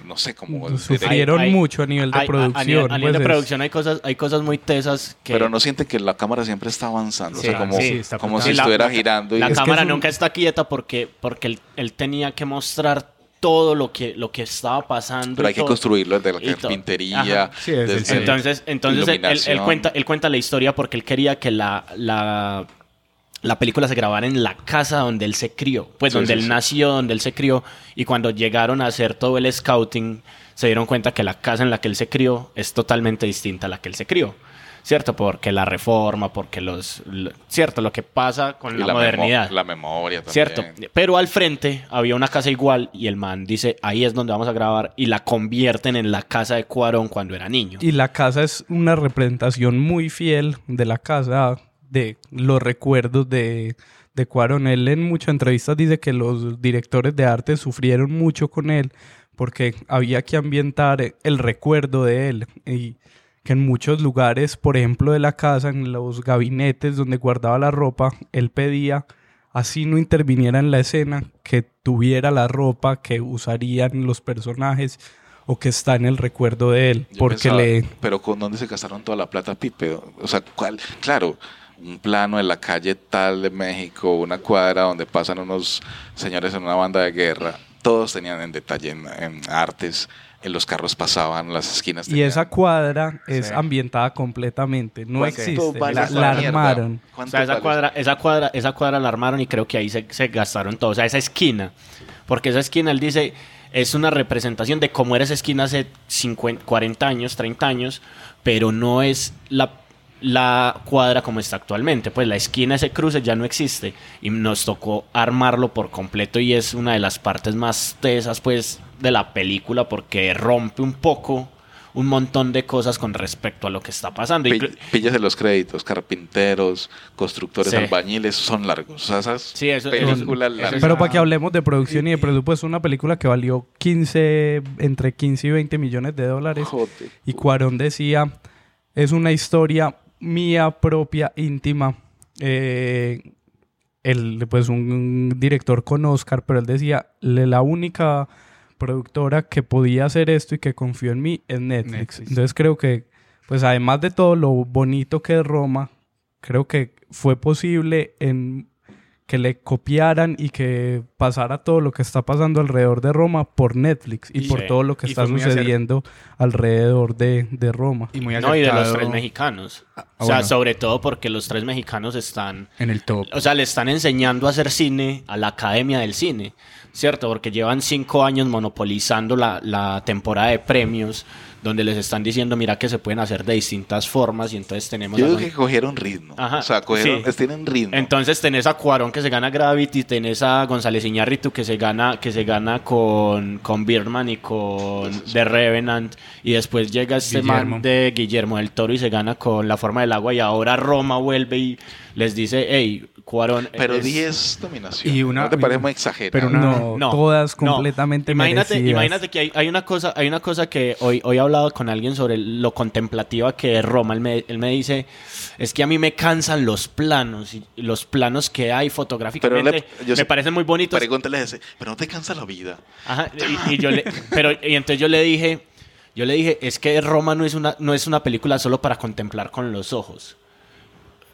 no sé cómo... Sufrieron Hay- hay- mucho a nivel de Hay- a- producción. A, nivel, a nivel pues, de es- producción hay cosas, hay cosas muy tesas que... Pero no sienten que la cámara siempre está avanzando. o sea, Sí, como, sí, está como si Sí, la- estuviera la- girando. Y La Es que cámara es un- nunca está quieta porque, porque él, él tenía que mostrar todo lo que, lo que estaba pasando. pero hay que construirlo desde la y carpintería. Sí, desde Entonces, entonces él, él- él iluminación. cuenta, él cuenta la historia porque él quería que la, la, la película se grabara en la casa donde él se crió, pues Sí, donde sí, él sí. nació, donde él se crió, y cuando llegaron a hacer todo el scouting, se dieron cuenta que la casa en la que él se crió es totalmente distinta a la que él se crió. ¿Cierto? Porque la reforma, porque los... lo- ¿Cierto? Lo que pasa con y la, memo- modernidad. la memoria también. ¿Cierto? Pero al frente había una casa igual y el man dice, ahí es donde vamos a grabar y la convierten en la casa de Cuarón cuando era niño. Y la casa es una representación muy fiel de la casa, de los recuerdos de, de Cuarón. Él en muchas entrevistas dice que los directores de arte sufrieron mucho con él porque había que ambientar el recuerdo de él. Y que en muchos lugares, por ejemplo de la casa, en los gabinetes donde guardaba la ropa, él pedía, así no interviniera en la escena, que tuviera la ropa que usarían los personajes o que está en el recuerdo de él, Yo porque pensaba, le... Pero ¿con dónde se gastaron toda la plata, Pipe? O sea, ¿cuál? Claro, un plano en la calle tal de México, una cuadra donde pasan unos señores en una banda de guerra. Todos tenían en detalle en, en artes. En los carros pasaban, las esquinas Y tenían- esa cuadra es Sí. ambientada completamente, no ¿Cuánto existe, vale la, armaron. O ¿Cuánto sea, esa vale? cuadra, esa cuadra, esa cuadra la armaron y creo que ahí se, se gastaron todo. O sea, esa esquina. Porque esa esquina, él dice, es una representación de cómo era esa esquina hace 50, 40 años, 30 años, pero no es la, la cuadra como está actualmente. Pues la esquina, ese cruce ya no existe. Y nos tocó armarlo por completo y es una de las partes más tesas, pues, de la película porque rompe un poco un montón de cosas con respecto a lo que está pasando. Pillas de los créditos, carpinteros, constructores, Sí. albañiles, son largos. O sea, esas Sí, eso- películas eso- largas. Pero para que hablemos de producción y de presupuesto, una película que valió 15, entre 15 y 20 millones de dólares. Joder. Y Cuarón decía, es una historia mía propia, íntima. Eh, él, pues un director con Oscar, pero él decía, "Le- la única productora que podía hacer esto y que confió en mí es Netflix. Netflix. Entonces creo que, pues además de todo lo bonito que es Roma, creo que fue posible en que le copiaran y que pasara todo lo que está pasando alrededor de Roma por Netflix y, Y- por sí. todo lo que y está sucediendo alrededor de, de Roma. Y muy no, y de los tres mexicanos. Ah, o sea, bueno. sobre todo porque los tres mexicanos están en el top. O sea, le están enseñando a hacer cine a la Academia del Cine, ¿cierto? Porque llevan cinco años monopolizando la, la temporada de premios, donde les están diciendo, mira, que se pueden hacer de distintas formas, y entonces tenemos... Yo Gon- que cogieron ritmo. Ajá, o sea, cogieron, sí. tienen ritmo. Entonces tenés a Cuarón que se gana Gravity, tenés a González Iñárritu que se gana, que se gana con, con Birdman y con The Revenant, y después llega este Guillermo. man de Guillermo del Toro y se gana con La Forma del Agua, y ahora Roma vuelve y les dice, hey, Cuarón... pero es- 10 nominaciones. Y una- ¿No te parece muy exagerado? pero una- no, No, todas no. completamente imagínate, merecidas. imagínate que hay, hay una cosa, hay una cosa que hoy, hoy he hablado con alguien sobre lo contemplativa que es Roma. Él me, él me dice, es que a mí me cansan los planos y y los planos que hay fotográficamente Pero le- yo me sé- parecen muy bonitos. Pregúntale ese, pero no te cansa la vida. Ajá, y, y yo le, pero y entonces yo le dije, yo le dije, es que Roma no es una, no es una película solo para contemplar con los ojos.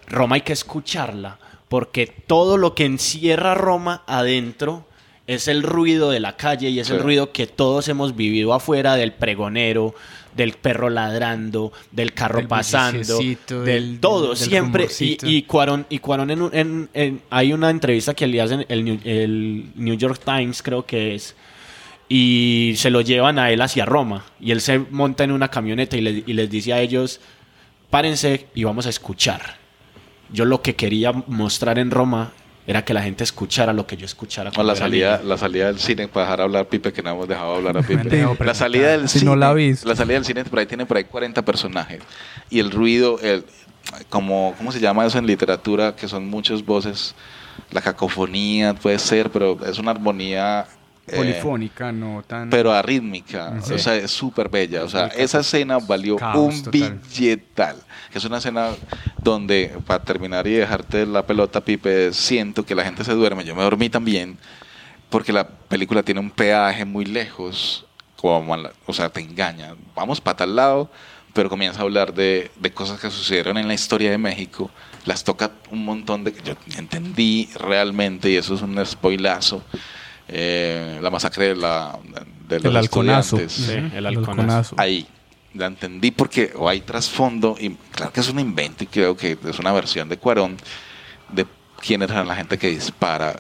Roma hay que escucharla, porque todo lo que encierra Roma adentro es el ruido de la calle y es el ruido que todos hemos vivido afuera del pregonero, del perro ladrando, del carro Del pasando, del, todo, del siempre. Y, y Cuarón, y Cuarón en, un- en- en- hay una entrevista que le hacen el, New- el New York Times, creo que es, y se lo llevan a él hacia Roma. Y él se monta en una camioneta y, le- y les dice a ellos, párense y vamos a escuchar. Yo lo que quería mostrar en Roma era que la gente escuchara lo que yo escuchara. No, cuando la salida, niño. la salida del cine para dejar hablar a Pipe, que no hemos dejado hablar a Pipe. la salida del Si cine. no la viste. La salida del cine por ahí tiene por ahí 40 personajes. Y el ruido, el, como, ¿cómo se llama eso en literatura? Que son muchas voces. La cacofonía puede ser, pero es una armonía. Eh, Polifónica, no tan... pero arrítmica, Sí. o sea, es súper bella. O sea, esa escena valió Caos un total. billetal. Es una escena donde, para terminar y dejarte la pelota, Pipe, siento que la gente se duerme. Yo me dormí también, porque la película tiene un peaje muy lejos, como o sea, te engaña. Vamos para tal lado, pero comienza a hablar de, de cosas que sucedieron en la historia de México. Las toca un montón de... Yo entendí realmente, y eso es un spoilazo, eh, la masacre de, la, de los El halconazo. estudiantes. Sí, el halconazo. ahí la entendí porque o hay trasfondo y claro que es un invento y creo que es una versión de Cuarón de quién era la gente que dispara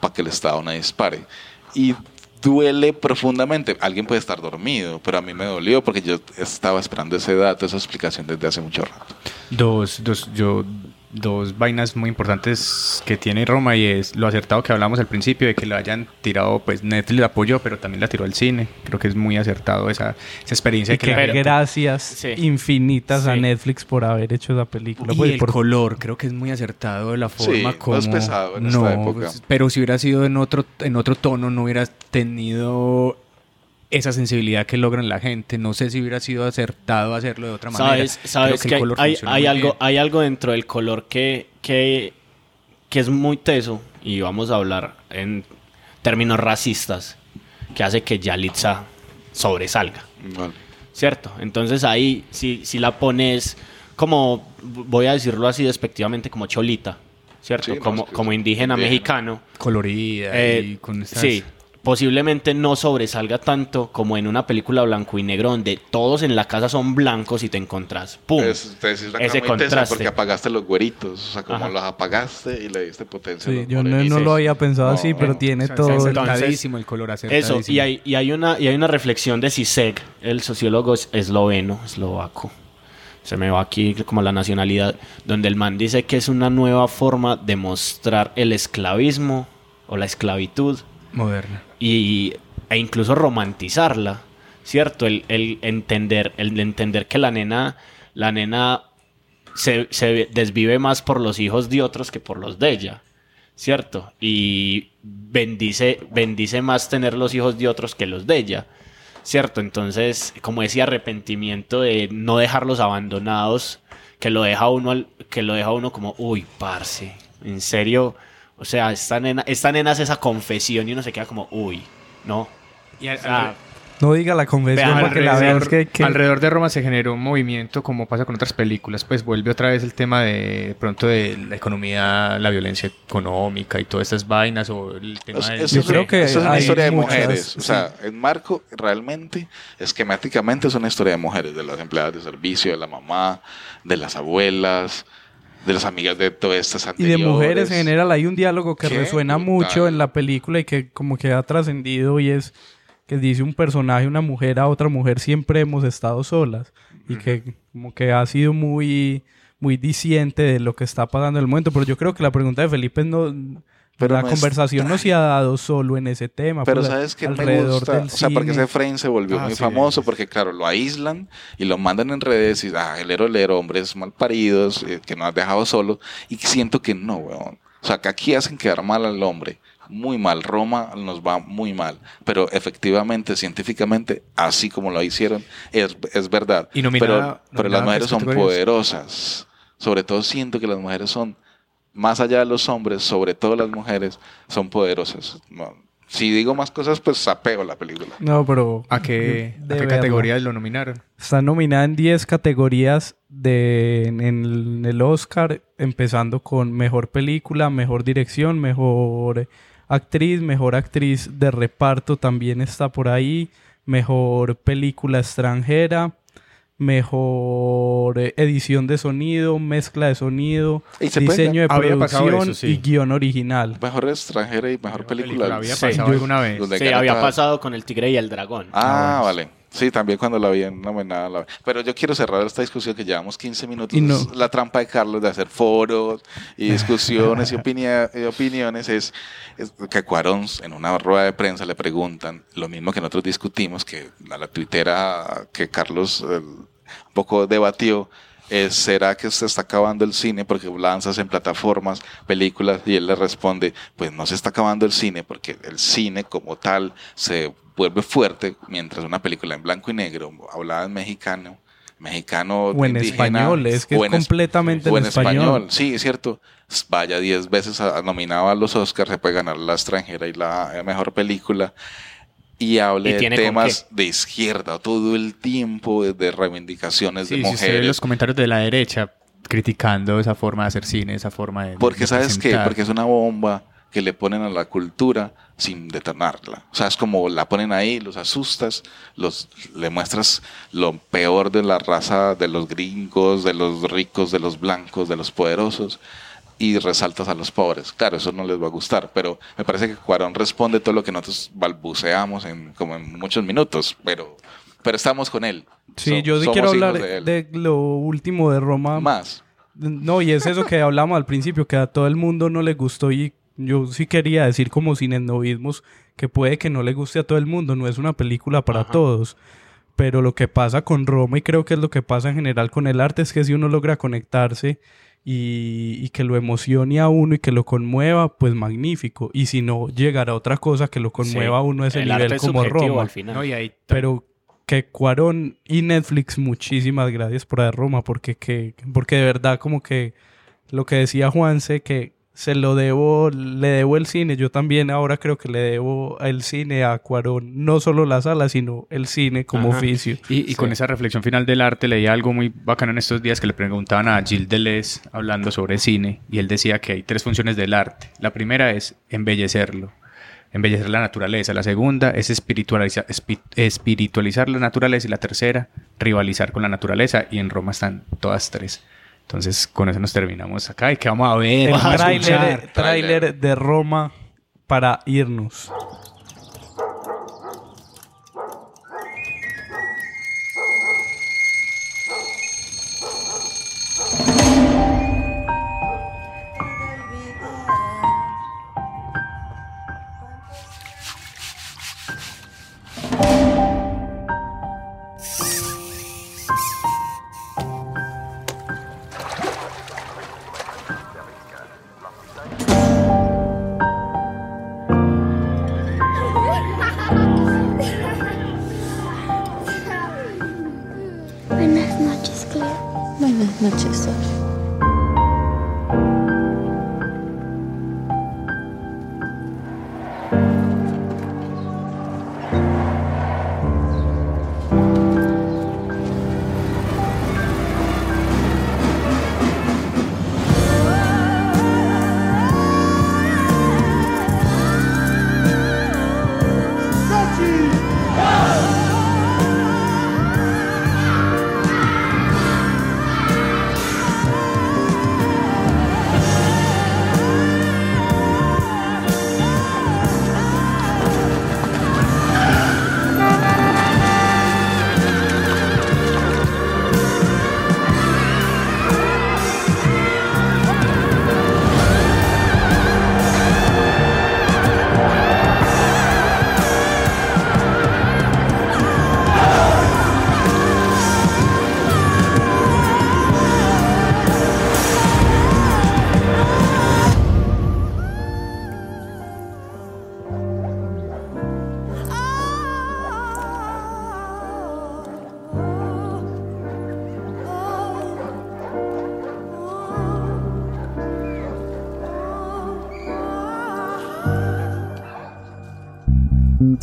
para que el Estado no dispare. Y duele profundamente. Alguien puede estar dormido pero a mí me dolió porque yo estaba esperando ese dato esa explicación desde hace mucho rato. Dos, dos, yo, dos vainas muy importantes que tiene Roma y es lo acertado que hablamos al principio de que lo hayan tirado, pues Netflix la apoyó, pero también la tiró al cine. Creo que es muy acertado esa, esa experiencia. Y que que la gracias Sí. infinitas a Sí. Netflix por haber hecho esa película. Y pues, el por- color, creo que es muy acertado de la Sí, forma no es como... pesado en esta época. pues, pero si hubiera sido en otro, en otro tono, no hubiera tenido esa sensibilidad que logran la gente. No sé si hubiera sido acertado hacerlo de otra manera. Sabes, sabes que, el color hay, funciona hay muy algo, bien. hay algo dentro del color que, que, que es muy teso y vamos a hablar en términos racistas que hace que Yalitza sobresalga. Vale. ¿Cierto? Entonces ahí si, si la pones como, voy a decirlo así despectivamente, como cholita, ¿cierto? Sí, como, que como indígena indígena. mexicano. colorida Eh, y con estas... Sí, posiblemente no sobresalga tanto como en una película blanco y negro donde todos en la casa son blancos y te encontrás, ¡pum! Es, te decís una Ese contraste. porque apagaste los güeritos, o sea, como Ajá. los apagaste y le diste potencia. a Sí, yo no, no lo había pensado No, así, pero no, tiene O sea, todo. acertadísimo el color acertadísimo. Eso, y hay, y hay una, y hay una reflexión de Zizek, el sociólogo es- esloveno, eslovaco. Se me va aquí como la nacionalidad, donde el man dice que es una nueva forma de mostrar el esclavismo o la esclavitud Moderna. Y, e incluso romantizarla, ¿cierto? El, el entender, el entender que la nena, la nena se, se desvive más por los hijos de otros que por los de ella, ¿cierto? Y bendice, bendice más tener los hijos de otros que los de ella. ¿Cierto? Entonces, como ese arrepentimiento de no dejarlos abandonados, que lo deja uno, que lo deja uno como, uy, parce, en serio, o sea, esta nena, esta nena hace esa confesión y uno se queda como, uy, no. Y al- O sea, al- No diga la convención Vean, porque la alrededor, Es que, que- alrededor de Roma se generó un movimiento como pasa con otras películas, pues vuelve otra vez el tema de, de pronto de la economía, la violencia económica y todas estas vainas o el tema Eso, del- eso Yo creo que eso es una historia de muchas, mujeres. O sí. sea, en marco realmente, esquemáticamente es una historia de mujeres, de las empleadas de servicio, de la mamá, de las abuelas, de las amigas de todas estas y de anteriores. mujeres en general hay un diálogo que Qué resuena brutal. mucho en la película y que como que ha trascendido y es que dice un personaje, una mujer a otra mujer, siempre hemos estado solas y que como que ha sido muy muy diciente de lo que está pasando en el momento, pero yo creo que la pregunta de Felipe no Pero la no es- conversación no se ha dado solo en ese tema, Pero pues, sabes que me alrededor gusta, del o sea, porque ese frame se volvió Ah, muy sí, famoso, porque claro, lo aíslan y lo mandan en redes y, ah, el héroe, hombres mal paridos, eh, que nos has dejado solo, y siento que no, weón. O sea, que aquí hacen quedar mal al hombre, muy mal, Roma nos va muy mal, pero efectivamente, científicamente, así como lo hicieron, es, es verdad. Y nominada- pero, pero nominada las mujeres son poderosas, sobre todo siento que las mujeres son más allá de los hombres, sobre todo las mujeres, son poderosas. No, si digo más cosas, pues sapeo la película. No, pero ¿A qué, a qué categorías lo nominaron? Está nominada en 10 categorías de, en el Oscar, empezando con mejor película, mejor dirección, mejor actriz, mejor actriz de reparto también está por ahí, mejor película extranjera, mejor eh, edición de sonido, mezcla de sonido, Y se puede diseño de producción eso, sí. y guion original. Mejor extranjera y mejor película. Había Sí. pasado alguna vez. Sí, había pasado con el tigre y el dragón. Ah, vale. Sí, también cuando la vi en nominada. La... Pero yo quiero cerrar esta discusión que llevamos 15 minutos. Y no. Es La trampa de Carlos de hacer foros y discusiones y, opinia- y opiniones es, es que Cuarón en una rueda de prensa le preguntan lo mismo que nosotros discutimos, que a la tuitera que Carlos un poco debatió. Es, ¿Será que se está acabando el cine porque lanzas en plataformas películas? Y él le responde, pues no se está acabando el cine porque el cine como tal se vuelve fuerte mientras una película en blanco y negro, hablada en mexicano, mexicano O en indígena, español, es que es en es- completamente o en en español. español. Sí, es cierto. Vaya 10 veces a- nominado a los Oscars, se puede ganar la extranjera y la mejor película. Y hable ¿Y de temas de izquierda todo el tiempo, de, reivindicaciones Sí, de si usted ve mujeres. los comentarios de la derecha criticando esa forma de hacer cine, esa forma de... Porque de sabes qué, porque es una bomba que le ponen a la cultura sin detonarla. O sea, es como la ponen ahí, los asustas, los le muestras lo peor de la raza de los gringos, de los ricos, de los blancos, de los poderosos y resaltas a los pobres. Claro, eso no les va a gustar, pero me parece que Cuarón responde todo lo que nosotros balbuceamos en como en muchos minutos, pero pero estamos con él. Sí, So- yo sí quiero hablar de de lo último de Roma. más. No, y es eso que hablamos al principio, que a todo el mundo no le gustó y yo sí quería decir como sin etnovismos que puede que no le guste a todo el mundo, no es una película para todos. Pero lo que pasa con Roma y creo que es lo que pasa en general con el arte es que si uno logra conectarse y, y que lo emocione a uno y que lo conmueva, pues magnífico. Y si no, llegar a otra cosa que lo conmueva a uno a ese el nivel arte es como Roma. al final. No, y ahí Pero que Cuarón y Netflix, muchísimas gracias por dar Roma, porque, que, porque de verdad como que lo que decía Juanse, que se lo debo, le debo el cine, yo también ahora creo que le debo el cine a Cuarón, no solo la sala, sino el cine como Ajá. oficio. Y, y con esa reflexión final del arte leí algo muy bacano en estos días que le preguntaban a Gilles Deleuze hablando sobre cine y él decía que hay tres funciones del arte. La primera es embellecerlo, embellecer la naturaleza. La segunda es espiritualizar, espi- espiritualizar la naturaleza y la tercera, rivalizar con la naturaleza y en Roma están todas tres. Entonces con eso nos terminamos acá y que vamos a ver. El tráiler de Roma para irnos.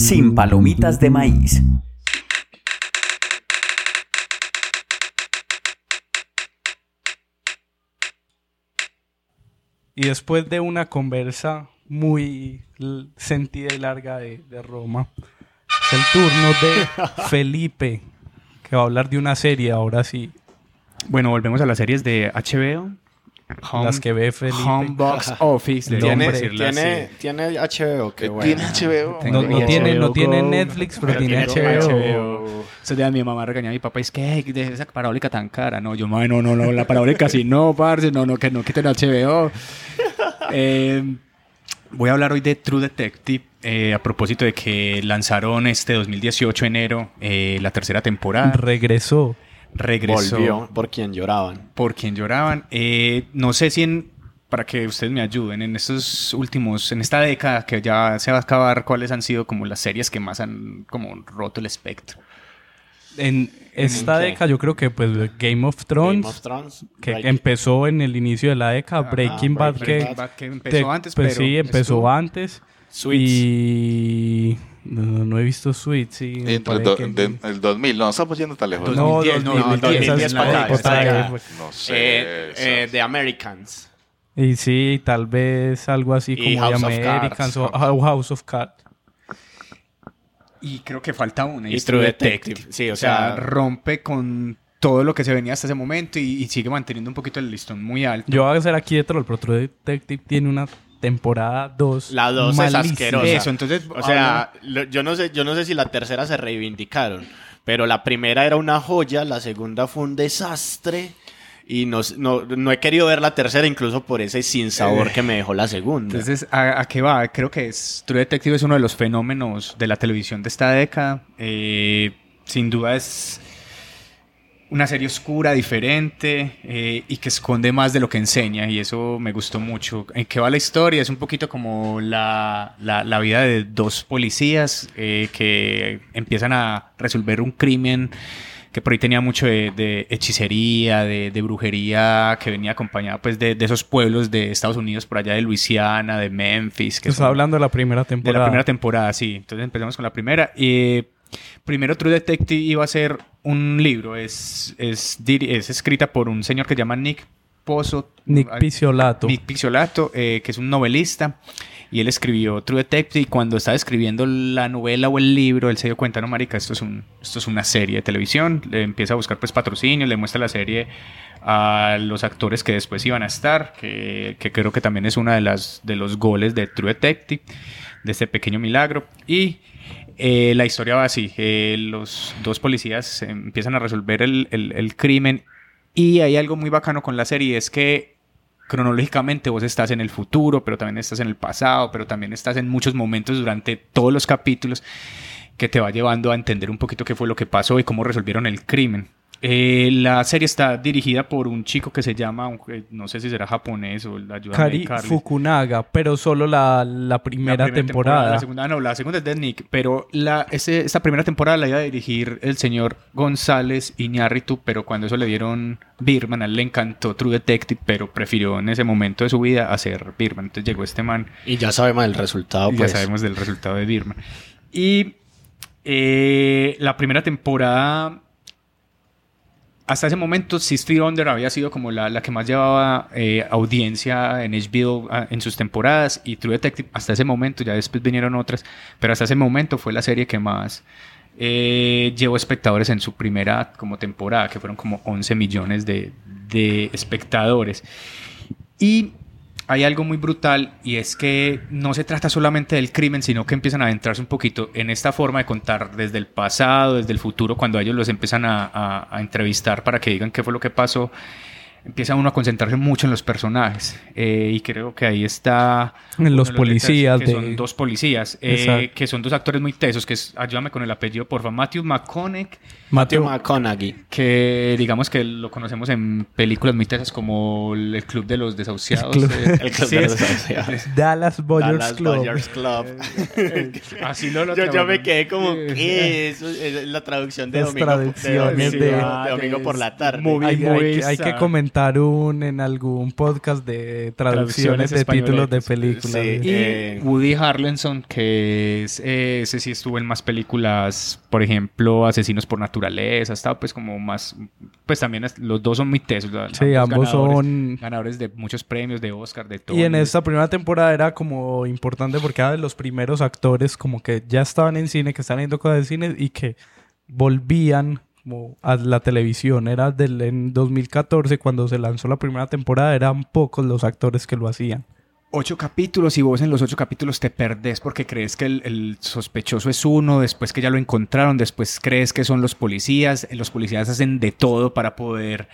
Sin palomitas de maíz. Y después de una conversa muy sentida y larga de, de Roma, es el turno de Felipe, que va a hablar de una serie ahora sí. Bueno, volvemos a las series de HBO. Home- Las que ve Felipe. Home Box Office. Tiene, decirlas tiene, así. tiene HBO, qué bueno. Tiene HBO. No, tiene, no tiene Netflix, pero, pero tiene tiene HBO. Mi mamá regañaba a mi papá, es que "Ey, de esa parabólica tan cara. No, yo, "Mae, no, no, no, la parabólica sí, no, parce, no, no, que no quiten HBO. Eh, voy a hablar hoy de True Detective, eh, a propósito de que lanzaron este 2018 enero eh, la tercera temporada. Regresó. Regresó Volvió por quien lloraban. por quien lloraban. Eh, no sé si en, para que ustedes me ayuden, en estos últimos, en esta década que ya se va a acabar, ¿cuáles han sido como las series que más han como roto el espectro? En esta década yo creo que pues Game of Thrones, Game of Thrones. que Break- empezó en el inicio de la década, Breaking Bad Breaking que, Bad, que empezó te- antes, pues pero sí, empezó estuvo- antes. Suits. Y no, no he visto Suits, sí. Entre el, do- que de- el 2000, no, estamos yendo tan lejos. No, 2010, no, 2010, 2010 esa es para. No sé. Eh, eh, The Americans. Y sí, tal vez algo así Y como House of Americans Cards. o Hou- House of Cards. Y creo que falta una. Y es True Detective. Sí, o sea- rompe con todo lo que se venía hasta ese momento y, y sigue manteniendo un poquito el listón muy alto. Yo voy a hacer aquí de troll, pero True Detective tiene una temporada 2. La 2 es asquerosa. Eso, entonces, O sea, lo- yo no sé, yo no sé si la tercera se reivindicaron, pero la primera era una joya, la segunda fue un desastre y no, no, no he querido ver la tercera incluso por ese sinsabor que me dejó la segunda. Entonces, ¿a, a qué va? Creo que es, True Detective es uno de los fenómenos de la televisión de esta década. Eh, sin duda es una serie oscura, diferente eh, y que esconde más de lo que enseña y eso me gustó mucho. ¿En qué va la historia? Es un poquito como la, la- la vida de dos policías eh, que empiezan a resolver un crimen que por ahí tenía mucho de, de hechicería, de, de brujería, que venía acompañada pues de, de esos pueblos de Estados Unidos, por allá de Luisiana, de Memphis. Que Está son- hablando de la primera de temporada. la primera temporada, sí. Entonces empezamos con la primera. Y primero True Detective iba a ser un libro. Es, es, es escrita por un señor que se llama Nick Pozo. Nick Picciolato. Nick eh, que es un novelista. Y él escribió True Detective y cuando estaba escribiendo la novela o el libro, él se dio cuenta, no, marica, esto es, un, esto es una serie de televisión. Le empieza a buscar pues patrocinio, le muestra la serie a los actores que después iban a estar, que, creo que también es una de las de los goles de True Detective, de este pequeño milagro. Y eh, la historia va así, eh, los dos policías empiezan a resolver el, el- el crimen y hay algo muy bacano con la serie, es que cronológicamente vos estás en el futuro, pero también estás en el pasado, pero también estás en muchos momentos durante todos los capítulos que te va llevando a entender un poquito qué fue lo que pasó y cómo resolvieron el crimen. Eh, la serie está dirigida por un chico que se llama, no sé si será japonés o la ayuda Kari Fukunaga, pero solo la, la primera, temporada. La segunda no, la segunda es de Nick, pero la, ese, esta primera temporada la iba a dirigir el señor González Iñárritu, pero cuando eso le dieron Birman, a él le encantó True Detective, pero prefirió en ese momento de su vida hacer Birman. Entonces llegó este man. Y ya sabemos del resultado, pues. Ya sabemos del resultado de Birman. Y eh, la primera temporada hasta ese momento Six Feet Under había sido como la, la que más llevaba eh, audiencia en HBO ah, en sus temporadas y True Detective hasta ese momento, ya después vinieron otras, pero hasta ese momento fue la serie que más eh, llevó espectadores en su primera como temporada, que fueron como 11 millones de, de espectadores. Y hay algo muy brutal y es que no se trata solamente del crimen, sino que empiezan a adentrarse un poquito en esta forma de contar desde el pasado, desde el futuro, cuando ellos los empiezan a, a entrevistar para que digan qué fue lo que pasó empieza uno a concentrarse mucho en los personajes. Eh, y creo que ahí está. En los policías. Que son dos policías, eh, que son dos actores muy tesos, que es, ayúdame con el apellido, porfa, Matthew McConaughey. Matthew McConaughey. Que digamos que lo conocemos en películas muy tesas como El Club de los Desahuciados. El Club, de los Desahuciados. Dallas Buyers Dallas Club. Club. Así lo, lo yo, yo, me quedé como, ¿qué? Eso es la traducción de, domingo, de, de, de, domingo por la tarde. Muy, hay, hay, hay que comentar un, en algún podcast de traducciones, de títulos de películas. y eh, Woody Harlenson, que es, eh, ese sí estuvo en más películas, por ejemplo, Asesinos por Naturaleza, estaba pues como más, pues también los dos son muy tesos. Sí, ambos, son ganadores de muchos premios, de Oscar, de todo. Y en esta primera temporada era como importante porque era de los primeros actores como que ya estaban en cine, que estaban viendo cosas de cine y que volvían a la televisión. Era del, en 2014, cuando se lanzó la primera temporada, eran pocos los actores que lo hacían. Ocho capítulos y vos en los ocho capítulos te perdés porque crees que el, sospechoso es uno, después que ya lo encontraron, después crees que son los policías, los policías hacen de todo para poder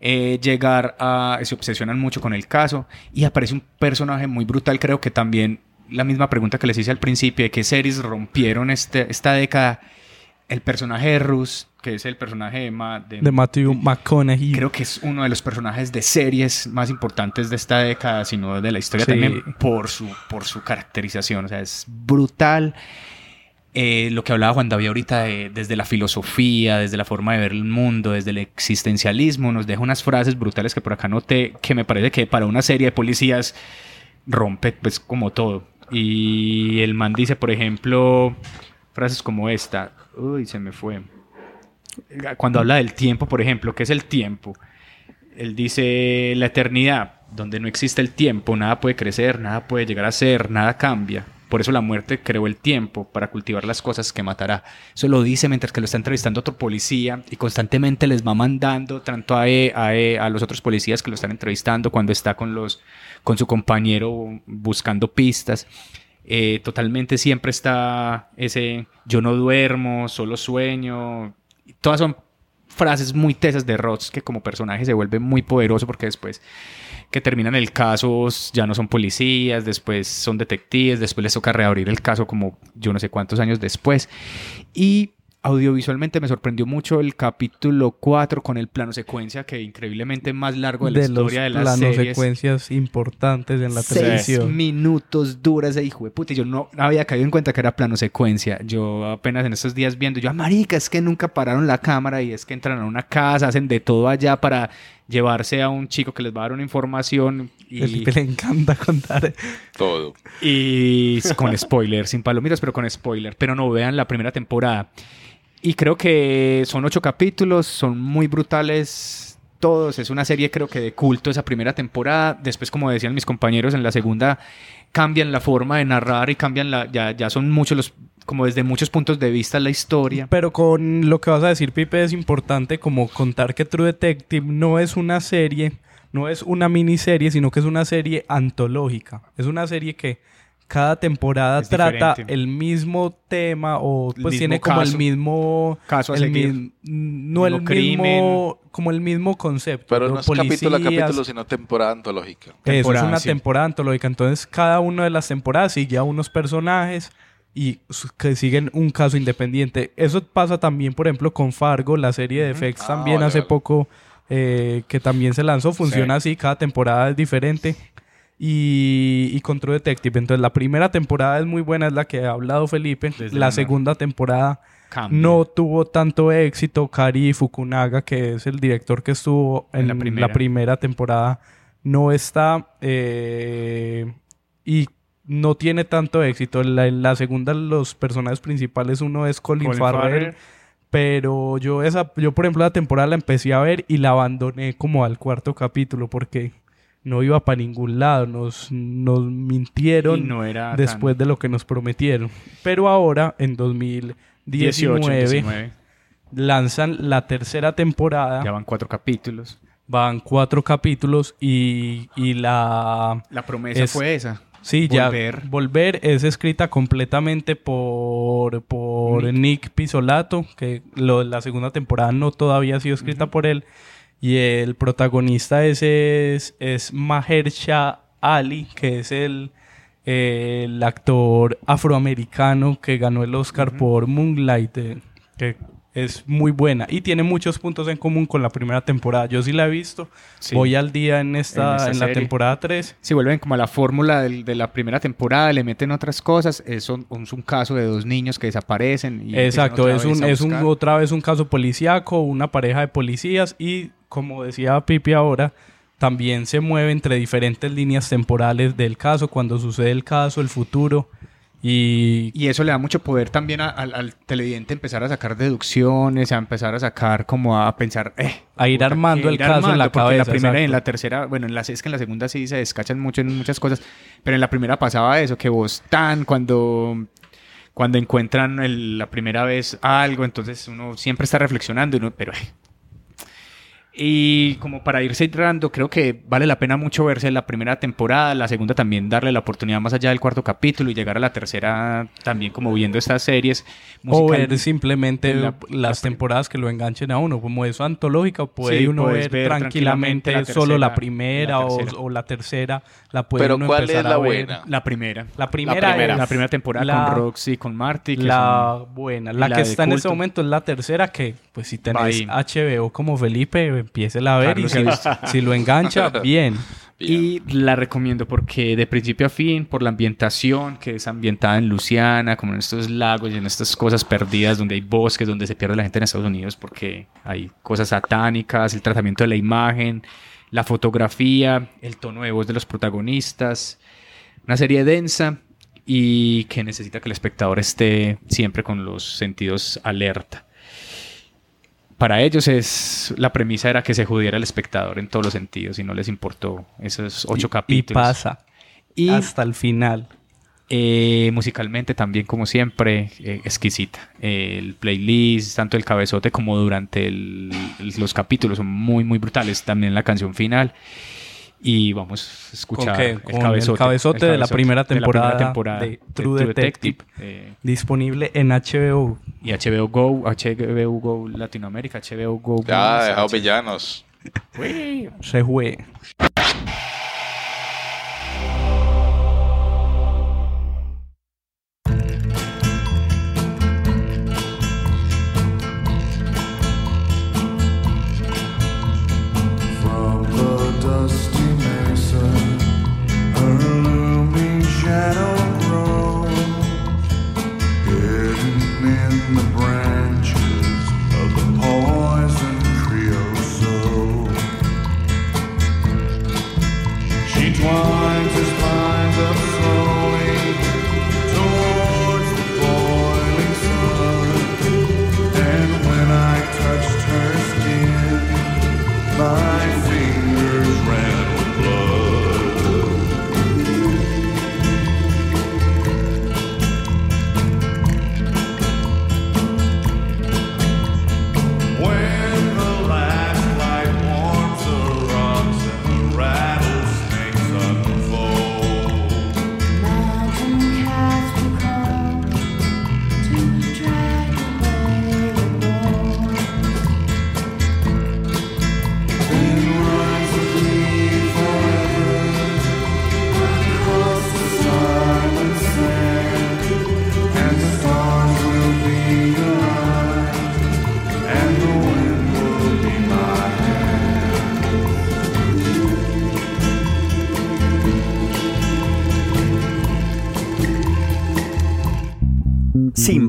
eh, llegar a... se obsesionan mucho con el caso y aparece un personaje muy brutal, creo que también la misma pregunta que les hice al principio, de qué series rompieron este, esta década, el personaje de Rus que es el personaje de, de, Matthew McConaughey. Creo que es uno de los personajes de series más importantes de esta década, sino de la historia también por su, por su caracterización. O sea, es brutal. Eh, lo que hablaba Juan David ahorita desde la filosofía, desde la forma de ver el mundo, desde el existencialismo, nos deja unas frases brutales que por acá noté, que me parece que para una serie de policías rompe pues como todo. Y el man dice, por ejemplo, frases como esta, uy, se me fue cuando habla del tiempo, por ejemplo, ¿qué es el tiempo? Él dice la eternidad, donde no existe el tiempo, nada puede crecer, nada puede llegar a ser, nada cambia. Por eso la muerte creó el tiempo para cultivar las cosas que matará. Eso lo dice mientras que lo está entrevistando otro policía y constantemente les va mandando tanto a, e, a, e, a los otros policías que lo están entrevistando cuando está con, los, con su compañero buscando pistas. Eh, totalmente siempre está ese yo no duermo, solo sueño, todas son frases muy tesas de Roth que como personaje se vuelve muy poderoso porque después que terminan el caso ya no son policías, después son detectives, después les toca reabrir el caso como yo no sé cuántos años después. Y audiovisualmente me sorprendió mucho el capítulo 4 con el plano secuencia que increíblemente más largo de la historia de la planos secuencias importantes en la Seis televisión. minutos duras de hijo de puta. Y yo no había caído en cuenta que era plano secuencia. Yo apenas en estos días viendo, yo, ah, marica, es que nunca pararon la cámara y es que entran a una casa, hacen de todo allá para llevarse a un chico que les va a dar una información. Y... le encanta contar. Todo. Y con spoiler, sin palomitas, pero con spoiler. Pero no vean la primera temporada. Y creo que son ocho capítulos, son muy brutales todos. Es una serie creo que de culto esa primera temporada. Después, como decían mis compañeros, en la segunda cambian la forma de narrar y cambian la... Ya, ya son muchos los... Como desde muchos puntos de vista la historia. Pero con lo que vas a decir, Pipe, es importante como contar que True Detective no es una serie, no es una miniserie, sino que es una serie antológica. Es una serie que cada temporada trata el mismo tema o pues tiene como el mismo caso el no el mismo como el mismo concepto pero no es capítulo a capítulo sino temporada antológica. Eso es una temporada antológica. Entonces cada una de las temporadas sigue a unos personajes y que siguen un caso independiente. Eso pasa también, por ejemplo, con Fargo, la serie de FX Ah, también vale, hace vale. poco eh, que también se lanzó. Funciona así, cada temporada es diferente. Y, y con True Detective. Entonces, la primera temporada es muy buena, es la que ha hablado Felipe. Desde la segunda temporada no tuvo tanto éxito. Kari Fukunaga, que es el director que estuvo en, En la la, primera. primera. temporada, no está. eh, y no tiene tanto éxito. En la, en la segunda, los personajes principales, uno es Colin, Colin Farrell. Farrell. Pero yo esa, yo por ejemplo la temporada la empecé a ver y la abandoné como al cuarto capítulo porque no iba para ningún lado. Nos, nos mintieron Y no era tan- después de lo que nos prometieron. Pero ahora, en 2019, 18, 19. lanzan la tercera temporada. Ya van cuatro capítulos. Van cuatro capítulos y, y la... La promesa Es- fue esa. Sí, Volver. ya Volver es escrita completamente por, por Nick. Nick. Pisolato, que lo, la segunda temporada no todavía ha sido escrita por él. Y el protagonista ese es, es Mahershala Ali, que es el, eh, el actor afroamericano que ganó el Oscar por Moonlight, eh, que es muy buena y tiene muchos puntos en común con la primera temporada. Yo sí la he visto, Sí. voy al día en esta, En la temporada 3. Si vuelven como a la fórmula del- de la primera temporada, le meten otras cosas. Es un, es un caso de dos niños que desaparecen. Y Exacto, es un, es un, otra vez un caso policíaco, una pareja de policías y como decía Pipi ahora, también se mueve entre diferentes líneas temporales del caso, cuando sucede el caso, el futuro y Y eso le da mucho poder también a- al, al televidente empezar a sacar deducciones, a empezar a sacar como a pensar, eh, A ir armando el ir caso en la porque primera y en la tercera, bueno, en la, es que en la segunda sí se descachan mucho en muchas cosas, pero en la primera pasaba eso, que vos tan cuando cuando encuentran el- la primera vez algo, entonces uno siempre está reflexionando, y uno, pero... eh. Y como para ir cerrando, creo que vale la pena mucho verse la primera temporada, la segunda también darle la oportunidad más allá del cuarto capítulo y llegar a la tercera también como viendo estas series. o ver simplemente la- las temporadas que lo enganchen a uno, como eso antológica, puede Sí, uno ver, ver tranquilamente, tranquilamente la solo la primera, la o- la tercera, la puede Pero uno ¿cuál es empezar la a ver. buena? La primera. La primera, primera. es La primera temporada la- con Roxy, con Marty. que la son- buena. La, la que está en este culto. momento es la tercera que, pues si tenés. HBO como Felipe, empiece a ver Carlos y si, si lo engancha, bien. Y la recomiendo porque de principio a fin, por la ambientación, que es ambientada en Luciana, como en estos lagos y en estas cosas perdidas, donde hay bosques, donde se pierde la gente en Estados Unidos, porque hay cosas satánicas, el tratamiento de la imagen, la fotografía, el tono de voz de los protagonistas. Una serie densa y que necesita que el espectador esté siempre con los sentidos alerta. Para ellos es la premisa era que se judiera el espectador en todos los sentidos y no les importó esos ocho Y- capítulos. Y pasa. Y hasta el final. eh, musicalmente también, como siempre, eh, exquisita. el playlist, tanto el cabezote como durante el- el- los capítulos, son muy, muy brutales. También la canción final. Y vamos a escuchar ¿Con qué? el, Con cabezote, el cabezote de la primera temporada temporada de True Detective. eh, Disponible en HBO. y HBO Go, HBO Go Latinoamérica, HBO Go. Ya, Más, dejado H- villanos. Se fue.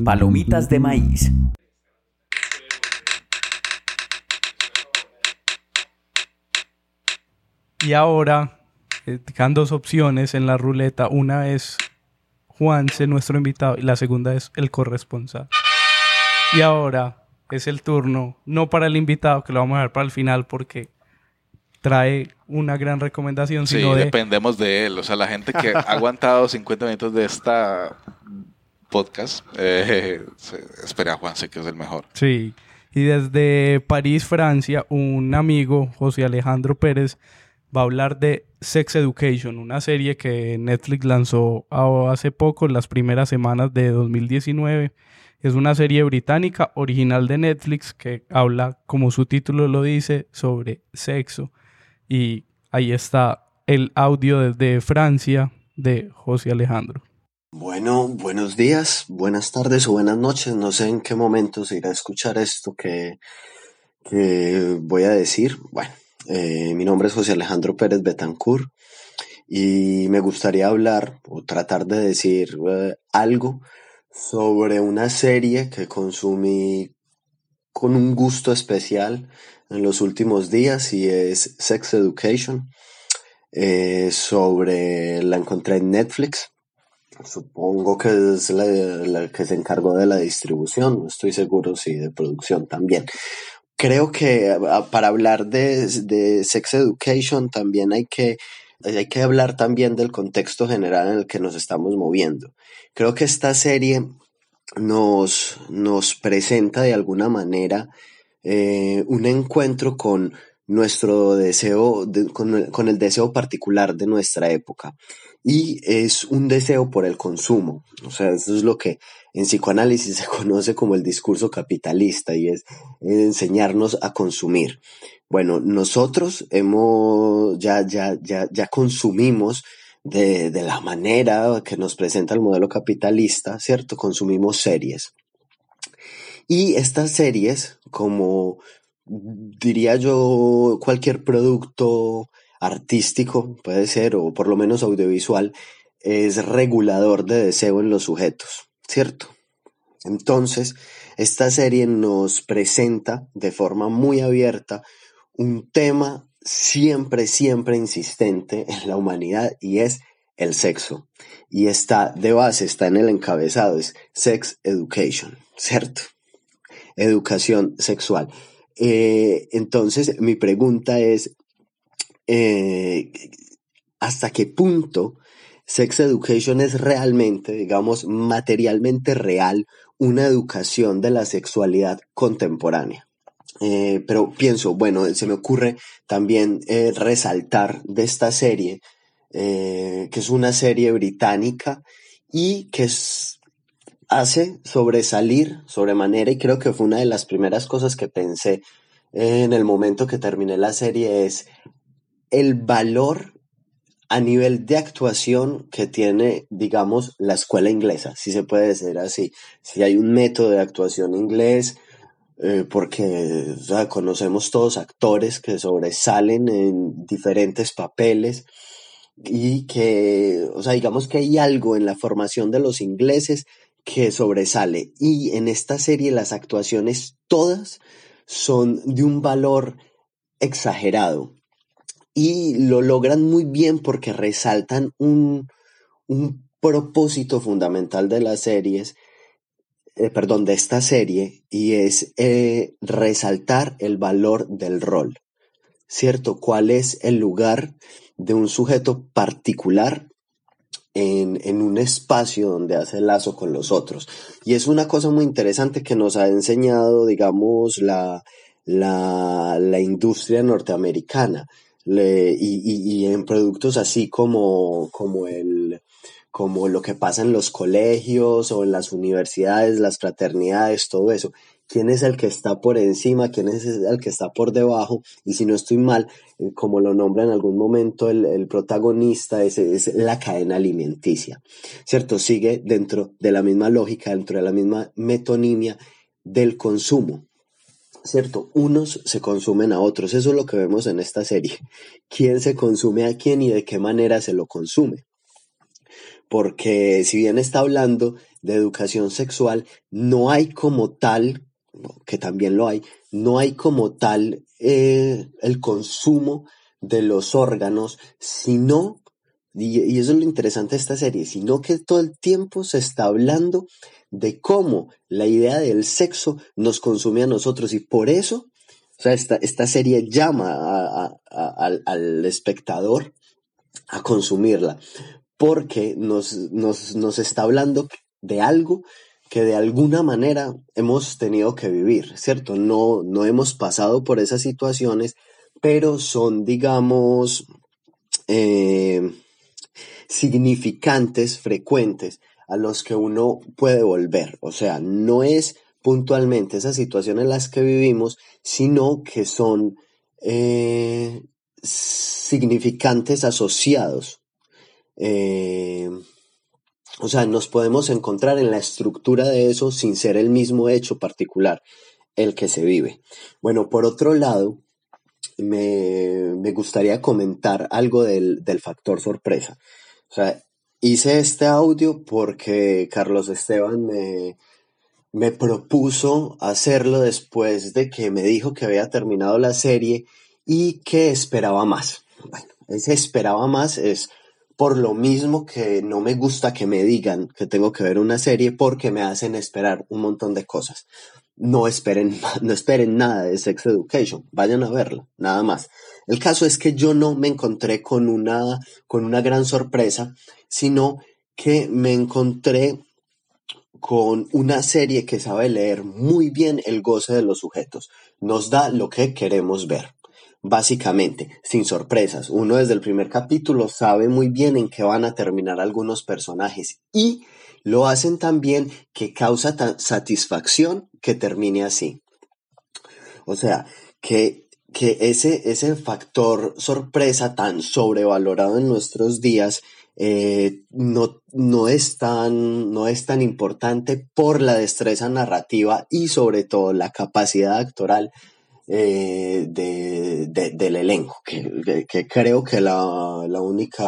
Palomitas de maíz. Y ahora eh, quedan dos opciones en la ruleta. Una es Juanse, nuestro invitado, y la segunda es el corresponsal. Y ahora es el turno, no para el invitado, que lo vamos a dejar para el final porque trae una gran recomendación, Sí, sino de... dependemos de él. O sea, la gente que ha aguantado 50 minutos de esta podcast, eh, espera a Juanse, que es el mejor. Sí. Y desde París, Francia, un amigo, José Alejandro Pérez, va a hablar de Sex Education, una serie que Netflix lanzó hace poco, las primeras semanas de 2019. Es una serie británica original de Netflix que habla, como su título lo dice, sobre sexo. Y ahí está el audio desde Francia de José Alejandro. Bueno, buenos días, buenas tardes o buenas noches. No sé en qué momento se irá a escuchar esto que, voy a decir. Bueno, eh, mi nombre es José Alejandro Pérez Betancourt y me gustaría hablar o tratar de decir eh, algo sobre una serie que consumí con un gusto especial en los últimos días y es Sex Education. Eh, sobre la encontré en Netflix. Supongo que es la, que se encargó de la distribución, no estoy seguro si de producción también. Creo que para hablar de, de Sex Education también hay que, hay que hablar también del contexto general en el que nos estamos moviendo. Creo que esta serie nos, nos presenta de alguna manera eh, un encuentro con nuestro deseo, de- con, con el deseo particular de nuestra época. Y es un deseo por el consumo. O sea, eso es lo que en psicoanálisis se conoce como el discurso capitalista y es enseñarnos a consumir. Bueno, nosotros hemos, ya, ya, ya, ya consumimos de, de la manera que nos presenta el modelo capitalista, ¿cierto? Consumimos series. Y estas series, como diría yo, cualquier producto artístico, puede ser, o por lo menos audiovisual, es regulador de deseo en los sujetos, ¿cierto? Entonces, esta serie nos presenta de forma muy abierta un tema siempre, siempre insistente en la humanidad y es el sexo. Y está de base, está en el encabezado, es Sex Education, ¿cierto? Educación sexual. Eh, entonces, mi pregunta es, eh, ¿hasta qué punto Sex Education es realmente, digamos, materialmente real una educación de la sexualidad contemporánea? Eh, pero pienso, bueno, se me ocurre también eh, resaltar de esta serie, que es una serie británica y que hace sobresalir sobremanera, y creo que fue una de las primeras cosas que pensé en el momento que terminé la serie, es el valor a nivel de actuación que tiene, digamos, la escuela inglesa, si se puede decir así. Si hay un método de actuación inglés, eh, porque conocemos todos actores que sobresalen en diferentes papeles y que, o sea, digamos que hay algo en la formación de los ingleses que sobresale. Y en esta serie las actuaciones todas son de un valor exagerado y lo logran muy bien porque resaltan un, un propósito fundamental de las series, eh, perdón, de esta serie, y es eh, resaltar el valor del rol, ¿cierto? ¿Cuál es el lugar de un sujeto particular en, en un espacio donde hace lazo con los otros? Y es una cosa muy interesante que nos ha enseñado, digamos, la, la, la industria norteamericana. Le- y, y- y en productos así como, como el, como lo que pasa en los colegios o en las universidades, las fraternidades, todo eso. ¿Quién es el que está por encima? ¿Quién es el que está por debajo? Y si no estoy mal, eh, como lo nombra en algún momento el, el protagonista, es, es la cadena alimenticia, ¿cierto? Sigue dentro de la misma lógica, dentro de la misma metonimia del consumo. ¿Cierto? Unos se consumen a otros, eso es lo que vemos en esta serie. ¿Quién se consume a quién y de qué manera se lo consume? porque si bien está hablando de educación sexual, no hay como tal, que también lo hay, no hay como tal eh, el consumo de los órganos, sino, y, y eso es lo interesante de esta serie, sino que todo el tiempo se está hablando de cómo la idea del sexo nos consume a nosotros y por eso, esta, esta serie llama al espectador a consumirla, porque nos, nos, nos está hablando de algo que de alguna manera hemos tenido que vivir, ¿cierto? No, no hemos pasado por esas situaciones, pero son, digamos, eh, significantes, frecuentes, a los que uno puede volver. O sea, no es puntualmente esas situaciones en las que vivimos, sino que son eh, significantes asociados. Eh, o sea, nos podemos encontrar en la estructura de eso sin ser el mismo hecho particular el que se vive. Bueno, por otro lado, me, me gustaría comentar algo del, del factor sorpresa. O sea, hice este audio porque Carlos Esteban me, me propuso hacerlo después de que me dijo que había terminado la serie y que esperaba más. Bueno, ese esperaba más es por lo mismo que no me gusta que me digan que tengo que ver una serie porque me hacen esperar un montón de cosas. No esperen, no esperen nada de Sex Education, vayan a verla, nada más. El caso es que yo no me encontré con una, con una gran sorpresa, sino que me encontré con una serie que sabe leer muy bien el goce de los sujetos. Nos da lo que queremos ver. Básicamente, sin sorpresas. Uno desde el primer capítulo sabe muy bien en qué van a terminar algunos personajes y lo hacen tan bien que causa satisfacción que termine así. O sea, que, que ese, ese factor sorpresa tan sobrevalorado en nuestros días eh, no, no, es tan, no es tan importante por la destreza narrativa y sobre todo la capacidad actoral eh, de, de- del elenco, que, que- creo que la, la única,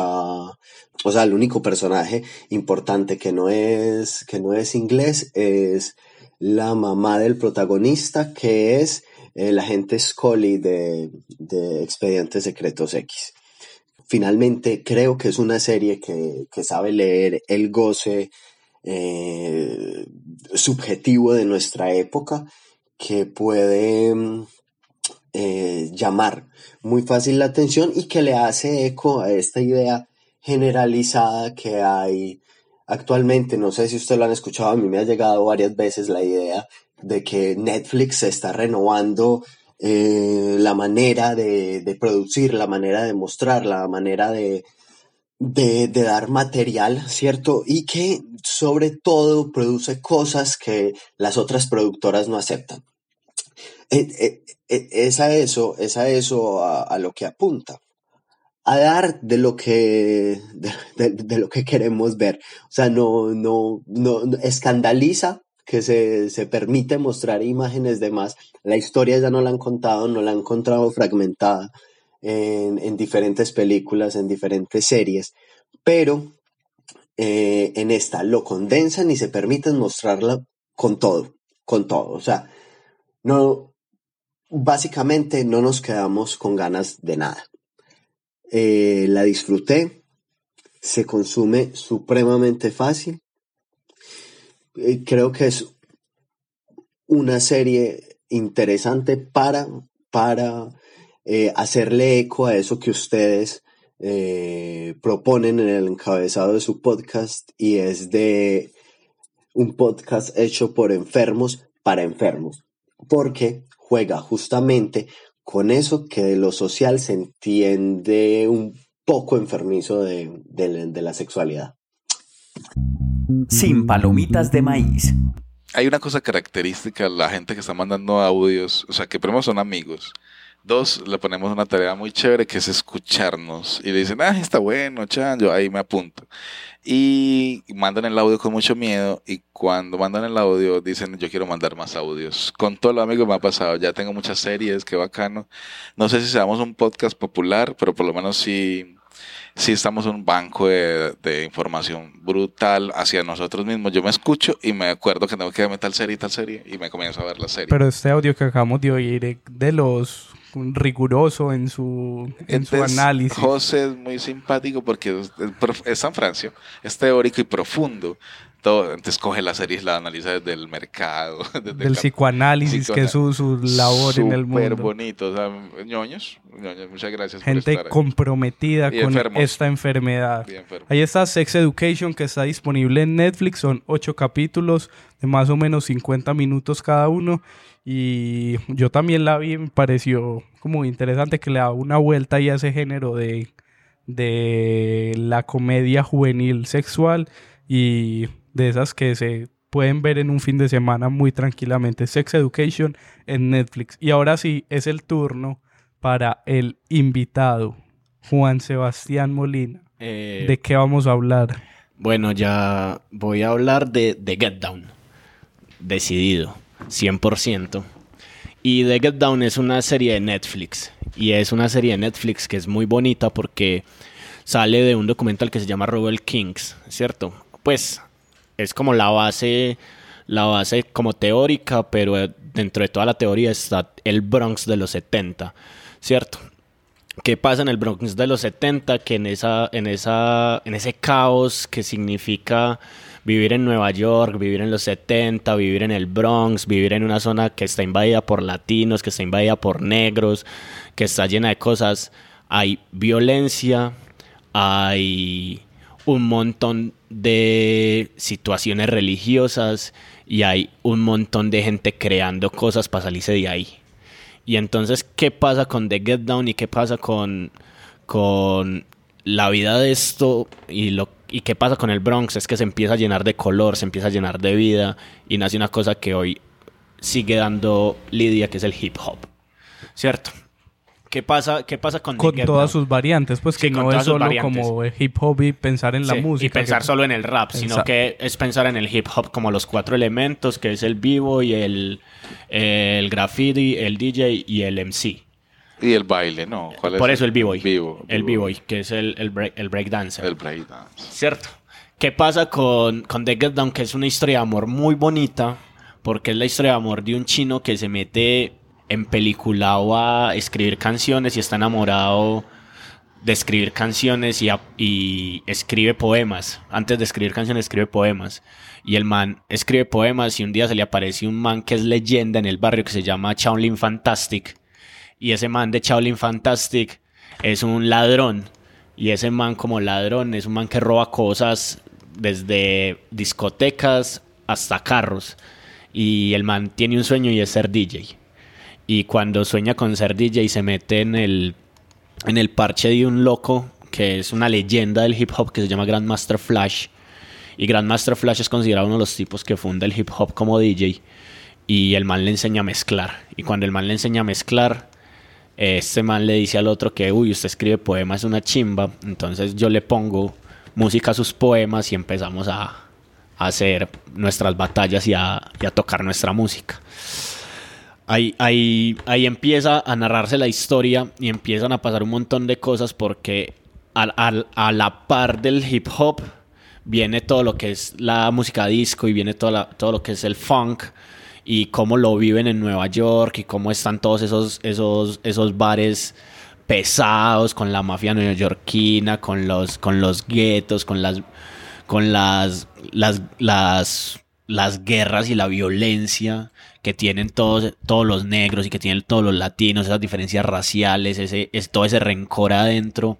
o sea, el único personaje importante que no es, que no es inglés es la mamá del protagonista, que es el agente Scully de, de Expedientes Secretos X. Finalmente, creo que es una serie que, que sabe leer el goce eh, subjetivo de nuestra época, que puede eh, llamar muy fácil la atención y que le hace eco a esta idea generalizada que hay actualmente. No sé si ustedes lo han escuchado, a mí me ha llegado varias veces la idea de que Netflix se está renovando eh, la manera de, de producir, la manera de mostrar, la manera de, de, de dar material, ¿cierto? Y que sobre todo produce cosas que las otras productoras no aceptan. Eh, es a eso, es a eso a, lo que apunta. A dar de lo que, de, lo que queremos ver. O sea, no, no, no- escandaliza que se, se permite mostrar imágenes de más. La historia ya no la han contado, no la han encontrado fragmentada en, en diferentes películas, en diferentes series, pero eh, en esta lo condensan y se permiten mostrarla con todo, con todo. O sea, no, básicamente no nos quedamos con ganas de nada. Eh, la disfruté, se consume supremamente fácil. Eh, creo que es una serie interesante para, para eh, hacerle eco a eso que ustedes eh, proponen en el encabezado de su podcast y es de un podcast hecho por enfermos para enfermos, porque juega justamente con eso que de lo social se entiende un poco enfermizo de, de- de la sexualidad. Sin palomitas de maíz. Hay una cosa característica, la gente que está mandando audios, o sea, que primero son amigos. Dos, le ponemos una tarea muy chévere que es escucharnos. Y le dicen, ah, está bueno, chan, yo ahí me apunto. Y mandan el audio con mucho miedo. Y cuando mandan el audio, dicen, yo quiero mandar más audios. Con todos los amigos me ha pasado, ya tengo muchas series, qué bacano. No sé si seamos un podcast popular, pero por lo menos sí sí estamos un banco de, de información brutal hacia nosotros mismos. Yo me escucho y me acuerdo que tengo que verme tal serie y tal serie y me comienzo a ver la serie. Pero este audio que acabamos de oír de los riguroso en su, en su análisis. José es muy simpático porque es, es prof- es San Francisco, es teórico y profundo. Todo, entonces coge la serie y la analiza desde el mercado. Desde del la- psicoanálisis, que es su, su labor en el Súper mundo. bonito. O sea, ñoños, ñoños, muchas gracias por Gente estar ahí. comprometida con esta enfermedad. Ahí está Sex Education que está disponible en Netflix. Son ocho capítulos de más o menos 50 minutos cada uno. Y yo también la vi, me pareció como interesante que le da una vuelta ahí a ese género de, de la comedia juvenil sexual y de esas que se pueden ver en un fin de semana muy tranquilamente. Sex Education en Netflix. Y ahora sí, es el turno para el invitado, Juan Sebastián Molina. Eh, ¿De qué vamos a hablar? Bueno, ya voy a hablar de, de Get Down. Decidido, 100%. Y The Get Down es una serie de Netflix. Y es una serie de Netflix que es muy bonita porque sale de un documental que se llama Rebel Kings, ¿cierto? Pues es como la base, la base como teórica, pero dentro de toda la teoría está el Bronx de los 70, ¿cierto? ¿Qué pasa en el Bronx de los 70? Que en, esa, en, esa, en ese caos que significa vivir en Nueva York, vivir en los 70, vivir en el Bronx, vivir en una zona que está invadida por latinos, que está invadida por negros, que está llena de cosas, hay violencia, hay un montón de situaciones religiosas y hay un montón de gente creando cosas para salirse de ahí. Y entonces, ¿qué pasa con The Get Down y qué pasa con, con la vida de esto y, lo, y qué pasa con el Bronx? Es que se empieza a llenar de color, se empieza a llenar de vida y nace una cosa que hoy sigue dando Lidia, que es el hip hop. ¿Cierto? ¿Qué pasa, qué pasa con, The Con todas sus variantes, pues Sí, que con no todas es sus solo variantes. como hip hop y pensar en la Sí, música. Y pensar que- solo en el rap, sino que es pensar en el hip hop como los cuatro elementos, que es el vivo y el, el graffiti, el DJ y el MC. Y el baile, ¿no? ¿Cuál es Por eso el b-boy. Vivo. El b-boy, que es el, el, break, el breakdancer. El breakdance. ¿Cierto? ¿Qué pasa con, con The Get Down? Que es una historia de amor muy bonita, porque es la historia de amor de un chino que se mete en peliculado a escribir canciones y está enamorado de escribir canciones y, y escribe poemas. Antes de escribir canciones, escribe poemas. Y el man escribe poemas y un día se le aparece un man que es leyenda en el barrio que se llama Shaolin Fantastic. Y ese man de Shaolin Fantastic es un ladrón. Y ese man como ladrón es un man que roba cosas desde discotecas hasta carros. Y el man tiene un sueño y es ser DJ. Y cuando sueña con ser DJ se mete en el, en el parche de un loco que es una leyenda del hip hop que se llama Grandmaster Flash. Y Grandmaster Flash es considerado uno de los tipos que funda el hip hop como DJ. Y el man le enseña a mezclar. Y cuando el man le enseña a mezclar, este man le dice al otro que, uy, usted escribe poemas, es una chimba. Entonces yo le pongo música a sus poemas y empezamos a, a hacer nuestras batallas y a, y a tocar nuestra música. Ahí, ahí, ahí empieza a narrarse la historia y empiezan a pasar un montón de cosas porque al- al- a la par del hip hop viene todo lo que es la música disco y viene toda la- todo lo que es el funk y cómo lo viven en Nueva York y cómo están todos esos, esos, esos bares pesados con la mafia neoyorquina, con los, con los guetos, con las con las, las, las, las guerras y la violencia que tienen todos, todos los negros y que tienen todos los latinos, esas diferencias raciales, ese, es, todo ese rencor adentro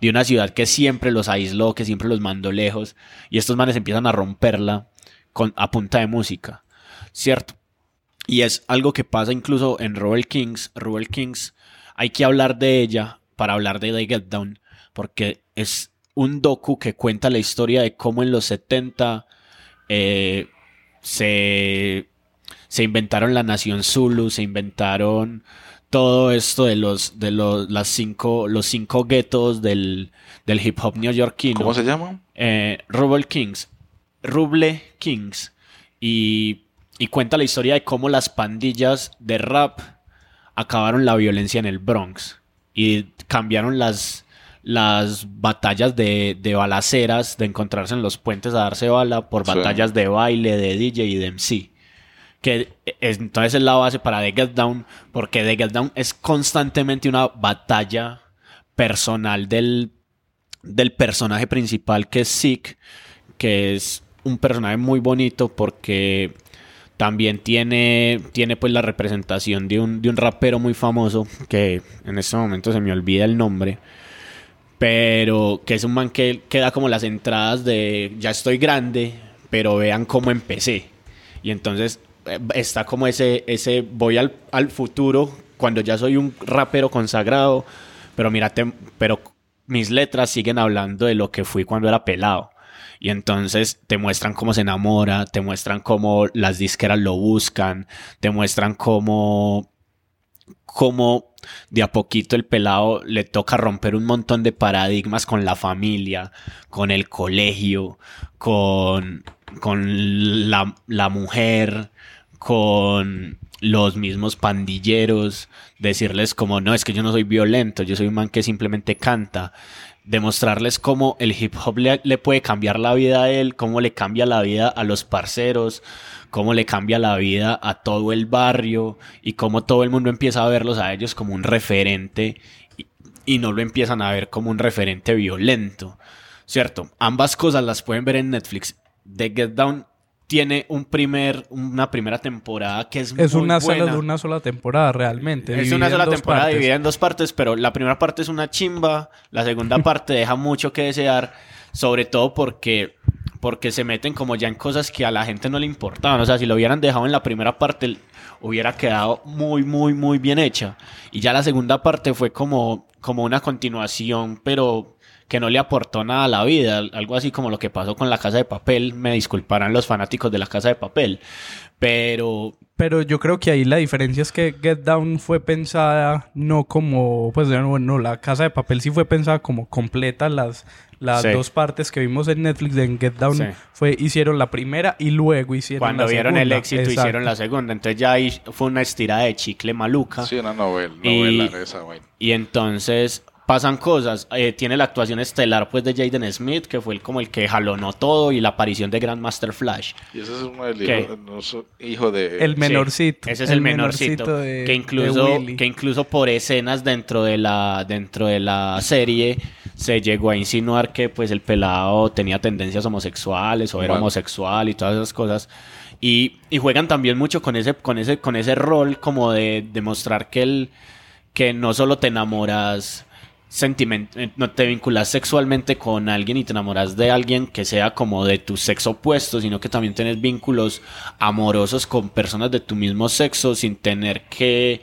de una ciudad que siempre los aisló, que siempre los mandó lejos, y estos manes empiezan a romperla con, a punta de música, ¿cierto? Y es algo que pasa incluso en Rebel Kings. Rebel Kings, hay que hablar de ella para hablar de The Get Down, porque es un docu que cuenta la historia de cómo en los 70 eh, se, se inventaron la nación Zulu, se inventaron todo esto de los de los las cinco los cinco guetos del, del hip hop neoyorquino. ¿Cómo se llama? Eh, Rubble Kings. Ruble Kings. Y, y cuenta la historia de cómo las pandillas de rap acabaron la violencia en el Bronx. Y cambiaron las, las batallas de, de balaceras, de encontrarse en los puentes a darse bala por Sí. batallas de baile, de DJ y de MC. Que es- entonces es la base para The Get Down, porque The Get Down es constantemente una batalla personal del, del personaje principal que es Zeke, que es un personaje muy bonito porque también tiene, tiene pues la representación de un, de un rapero muy famoso, que en este momento se me olvida el nombre, pero que es un man que, que da como las entradas de ya estoy grande, pero vean cómo empecé. Y entonces eh, está como ese, ese voy al, al futuro cuando ya soy un rapero consagrado, pero mírate, pero mis letras siguen hablando de lo que fui cuando era pelado. Y entonces te muestran cómo se enamora, te muestran cómo las disqueras lo buscan, te muestran cómo cómo de a poquito el pelado le toca romper un montón de paradigmas con la familia, con el colegio, con, con la, la mujer, con los mismos pandilleros, decirles como, no, es que yo no soy violento, yo soy un man que simplemente canta, demostrarles cómo el hip hop le, puede cambiar la vida a él, cómo le cambia la vida a los parceros, cómo le cambia la vida a todo el barrio y cómo todo el mundo empieza a verlos a ellos como un referente y, y no lo empiezan a ver como un referente violento, ¿cierto? Ambas cosas las pueden ver en Netflix. The Get Down tiene un primer, una primera temporada que es, Es muy una sola, buena. una sola temporada realmente. Es una sola temporada partes. dividida en dos partes, pero la primera parte es una chimba, la segunda parte deja mucho que desear, sobre todo porque, porque se meten como ya en cosas que a la gente no le importaban. O sea, si lo hubieran dejado en la primera parte, hubiera quedado muy, muy, muy bien hecha. Y ya la segunda parte fue como, como una continuación, pero que no le aportó nada a la vida, algo así como lo que pasó con la casa de papel, me disculparán los fanáticos de la casa de papel, pero Pero yo creo que ahí la diferencia es que Get Down fue pensada no como, pues no, no, la casa de papel sí fue pensada como completa las, las Sí. dos partes que vimos en Netflix en Get Down Sí. fue hicieron la primera y luego hicieron cuando la vieron el segunda. éxito Exacto. hicieron la segunda. Entonces ya ahí fue una estirada de chicle maluca. Sí, una novela, Y- novela esa, güey. Y entonces pasan cosas. Eh, tiene la actuación estelar pues de Jaden Smith, que fue el, como el que jalonó todo, y la aparición de Grandmaster Flash. Y ese es uno del hijo, no, so- hijo de... El menorcito. Ese es el, El menorcito. menorcito de- que, incluso, de que incluso por escenas dentro de la, dentro de la serie se llegó a insinuar que pues el pelado tenía tendencias homosexuales o era Bueno. homosexual y todas esas cosas. Y, y juegan también mucho con ese, con ese, con ese rol como de demostrar que el, que no solo te enamoras eh, no te vinculas sexualmente con alguien y te enamoras de alguien que sea como de tu sexo opuesto, sino que también tienes vínculos amorosos con personas de tu mismo sexo sin tener que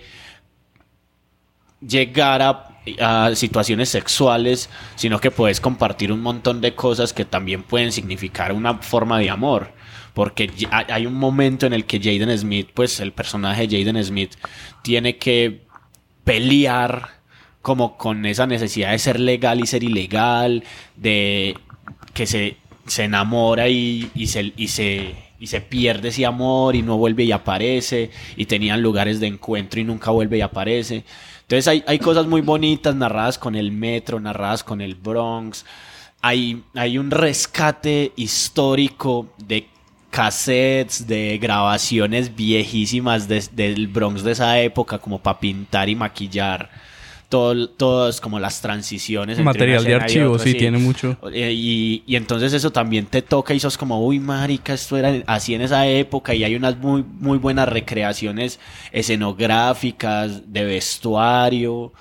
llegar a, a situaciones sexuales, sino que puedes compartir un montón de cosas que también pueden significar una forma de amor. Porque hay un momento en el que Jaden Smith, pues el personaje de Jaden Smith, tiene que pelear como con esa necesidad de ser legal y ser ilegal, de que se, se enamora y, y se, y, se, y se pierde ese amor y no vuelve y aparece, y tenían lugares de encuentro y nunca vuelve y aparece. Entonces hay, hay cosas muy bonitas narradas con el metro, narradas con el Bronx. Hay, hay un rescate histórico de cassettes, de grabaciones viejísimas de- del Bronx de esa época, como para pintar y maquillar todo, todas como las transiciones. Material de archivo, otra, sí, tiene mucho. Eh, Y, y entonces eso también te toca y sos como, uy, marica, esto era así en esa época y hay unas muy, muy buenas recreaciones escenográficas, de vestuario.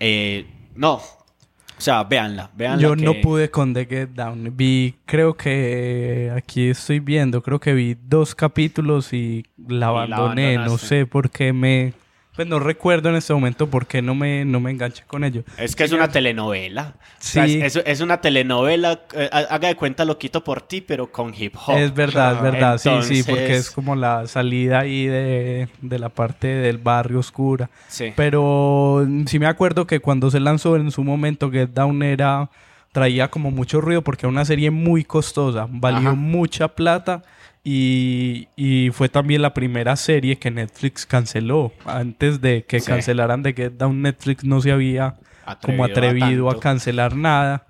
Eh, no, o sea, véanla, véanla. Yo que- no pude con The Get Down. Vi, creo que aquí estoy viendo, creo que vi dos capítulos y la la abandoné. no sé por qué me. Pues no recuerdo en este momento por qué no me, no me enganché con ello. Es que es una telenovela. O sea, Sí. es, es- una telenovela, eh, ha- haga de cuenta lo quito por ti, pero con hip hop. Es verdad, es verdad, sí, sí, porque es como la salida ahí de, de la parte del barrio oscura. Sí. Pero sí me acuerdo que cuando se lanzó en su momento Get Down era traía como mucho ruido porque era una serie muy costosa, valió Ajá. mucha plata y, y fue también la primera serie que Netflix canceló. Antes de que Sí. cancelaran de Get Down, Netflix no se había Atrevido como atrevido a, cancelar nada.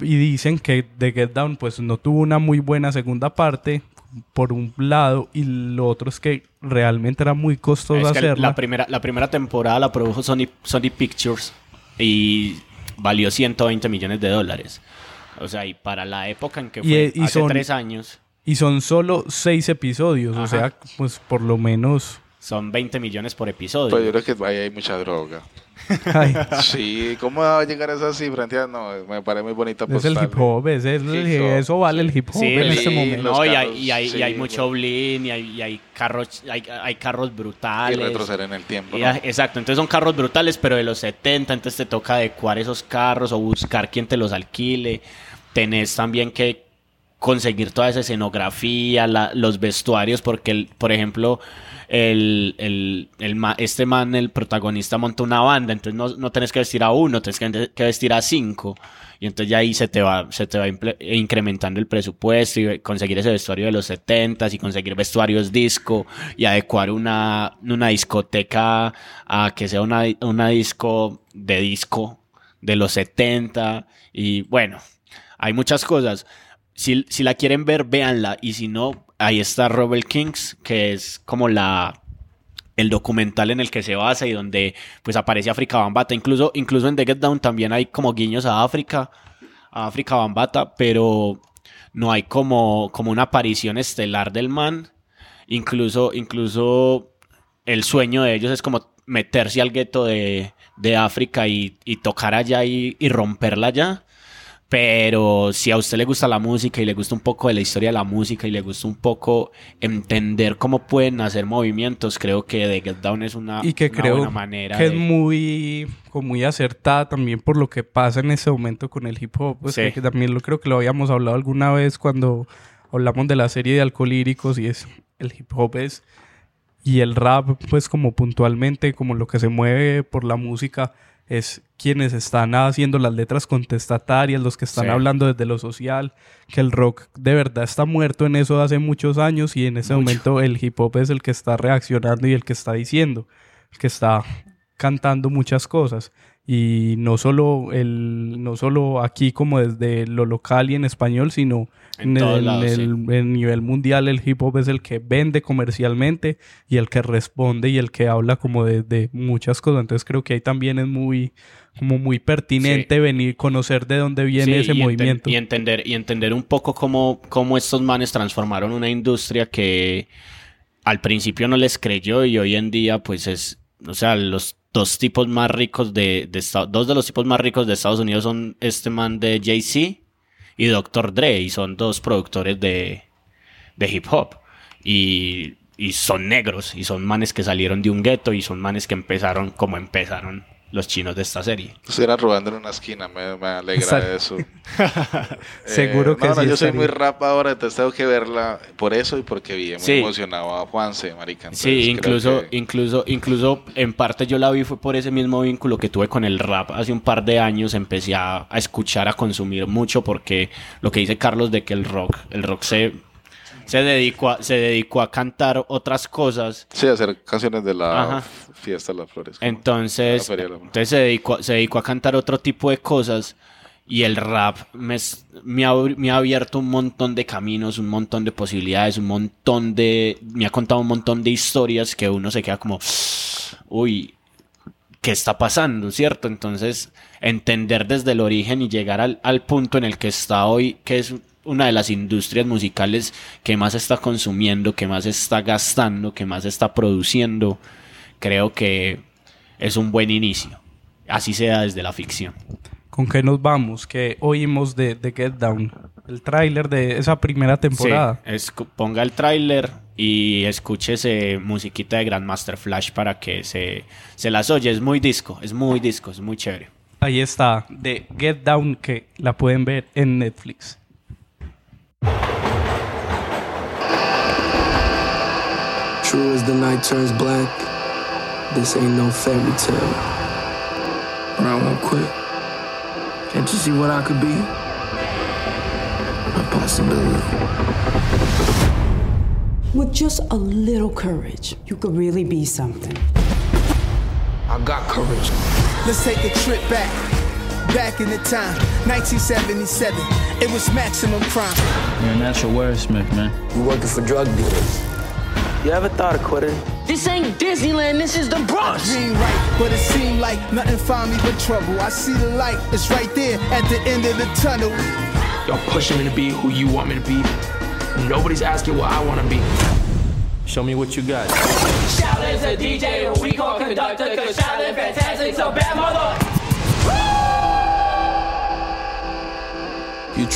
Y dicen que The Get Down pues no tuvo una muy buena segunda parte por un lado y lo otro es que realmente era muy costoso Es que hacerla. la, primera, la primera temporada la produjo Sony, Sony Pictures y valió 120 millones de dólares. O sea, y para la época en que fue y hace son- tres años, Y son solo seis episodios, o sea, pues por lo menos... son 20 millones por episodio. Pues yo creo que ahí hay mucha droga. Ay, Sí, ¿cómo va a llegar a esa cifra? No, me parece muy bonita es el postal. hip hop, es el- Hip hop, eso vale el hip hop Sí, en este sí, momento. no, y hay, y hay, y sí, hay mucho bling, y hay, y hay carros, hay, hay carros Y brutales. retroceder en el tiempo. Y exacto, entonces son carros brutales, pero de los 70, entonces te toca adecuar esos carros o buscar quien te los alquile. Tenés también que conseguir toda esa escenografía, los vestuarios, porque, por ejemplo, este man, el protagonista, monta una banda, entonces no, no tenés que vestir a uno, tenés que, vestir a cinco. Y entonces ya ahí se te va, se te va incrementando el presupuesto y conseguir ese vestuario de los 70 y conseguir vestuarios disco y adecuar una, una discoteca a que sea una, una disco de disco de los 70 y bueno, hay muchas cosas. Si, si la quieren ver, véanla y si no, ahí está Robert Kings, que es como la el documental en el que se basa y donde pues aparece África Bambata. Incluso, incluso en The Get Down también hay como guiños a África, a África Bambata, pero no hay como, como una aparición estelar del man. Incluso, incluso el sueño de ellos es como meterse al gueto de, de África y, y tocar allá y, y romperla allá. Pero si a usted le gusta la música y le gusta un poco de la historia de la música y le gusta un poco entender cómo pueden hacer movimientos, creo que The Get Down es una, y que una creo buena manera que de... es muy, muy acertada también por lo que pasa en ese momento con el hip hop. Pues Sí. que también lo creo que lo habíamos hablado alguna vez cuando hablamos de la serie de alcohólíricos y es el hip hop es y el rap pues como puntualmente como lo que se mueve por la música es quienes están haciendo las letras contestatarias, los que están Sí. hablando desde lo social, que el rock de verdad está muerto en eso hace muchos años y en ese Mucho. momento el hip hop es el que está reaccionando y el que está diciendo, el que está cantando muchas cosas y no solo el no solo aquí como desde lo local y en español sino En el, lados, el- en nivel mundial el hip hop es el que vende comercialmente y el que responde y el que habla como de, de muchas cosas. Entonces creo que ahí también es muy como muy pertinente venir conocer de dónde viene Sí, ese y movimiento. y entender, y entender un poco cómo, cómo estos manes transformaron una industria que al principio no les creyó y hoy en día pues es, o sea, los dos tipos más ricos de, de dos de los tipos más ricos de Estados Unidos son este man de Jay-Z y Dr. Dre y son dos productores de, de hip hop y, y son negros y son manes que salieron de un gueto y son manes que empezaron como empezaron los chinos de esta serie. Estuviera robando en una esquina, me, me alegra Exacto. eso. Seguro que no, no, sí yo soy muy rap ahora, entonces tengo que verla por eso y porque vi muy Sí. emocionado a Juanse, marica. Sí, incluso, que- incluso, incluso en parte yo la vi fue por ese mismo vínculo que tuve con el rap hace un par de años. Empecé a, a escuchar, a consumir mucho porque lo que dice Carlos de que el rock, el rock se, se dedicó a, se dedicó a cantar otras cosas. Sí, hacer canciones de la Ajá. fiesta de las flores. Entonces, la la entonces se dedicó, se dedicó a cantar otro tipo de cosas y el rap me, ha, me ha abierto un montón de caminos, un montón de posibilidades, un montón de... Me ha contado un montón de historias que uno se queda como, uy, ¿qué está pasando? ¿Cierto? Entonces, entender desde el origen y llegar al, al punto en el que está hoy, que es una de las industrias musicales que más está consumiendo, que más está gastando, que más está produciendo, creo que es un buen inicio. Así sea desde la ficción. ¿Con qué nos vamos? ¿Qué oímos de, de Get Down? El tráiler de esa primera temporada. Sí, ponga el tráiler y escúchese musiquita de Grandmaster Flash para que se, se las oye. Es muy disco, es muy disco, es muy chévere. Ahí está, de Get Down, que la pueden ver en Netflix. True as the night turns black, this ain't no fairy tale. But I won't quit. Can't you see what I could be? A possibility. With just a little courage, you could really be something. I got courage. Let's take a trip back. Back in the time, 1977. It was maximum crime. You're a natural wordsmith, man. You working for drug dealers. You ever thought of quitting? This ain't Disneyland, this is the Bronx. I ain't right, but it seemed like nothing found me but trouble. I see the light, it's right there at the end of the tunnel. Y'all pushing me to be who you want me to be. Nobody's asking what I want to be. Show me what you got. Shaolin's a DJ, we call conductor, cause Shaolin fantastic, so bad mother.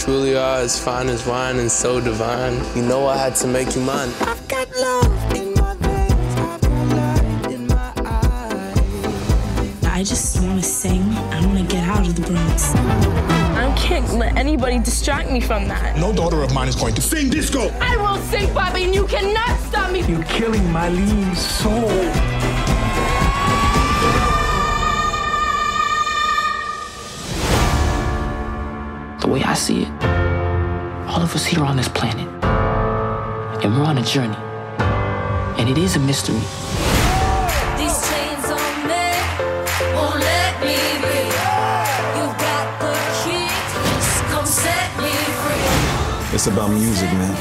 Truly are as fine as wine and so divine. You know I had to make you mine. I've got love in my veins, I've got light in my eyes. I just want to sing. I want to get out of the Bronx. I can't let anybody distract me from that. No daughter of mine is going to sing disco. I will sing, Bobby, and you cannot stop me. You're killing my lean soul. The way I see it, all of us here on this planet, and we're on a journey. And it is a mystery. These chains on me won't let me be. You got the key, just come set me free. It's about music, man.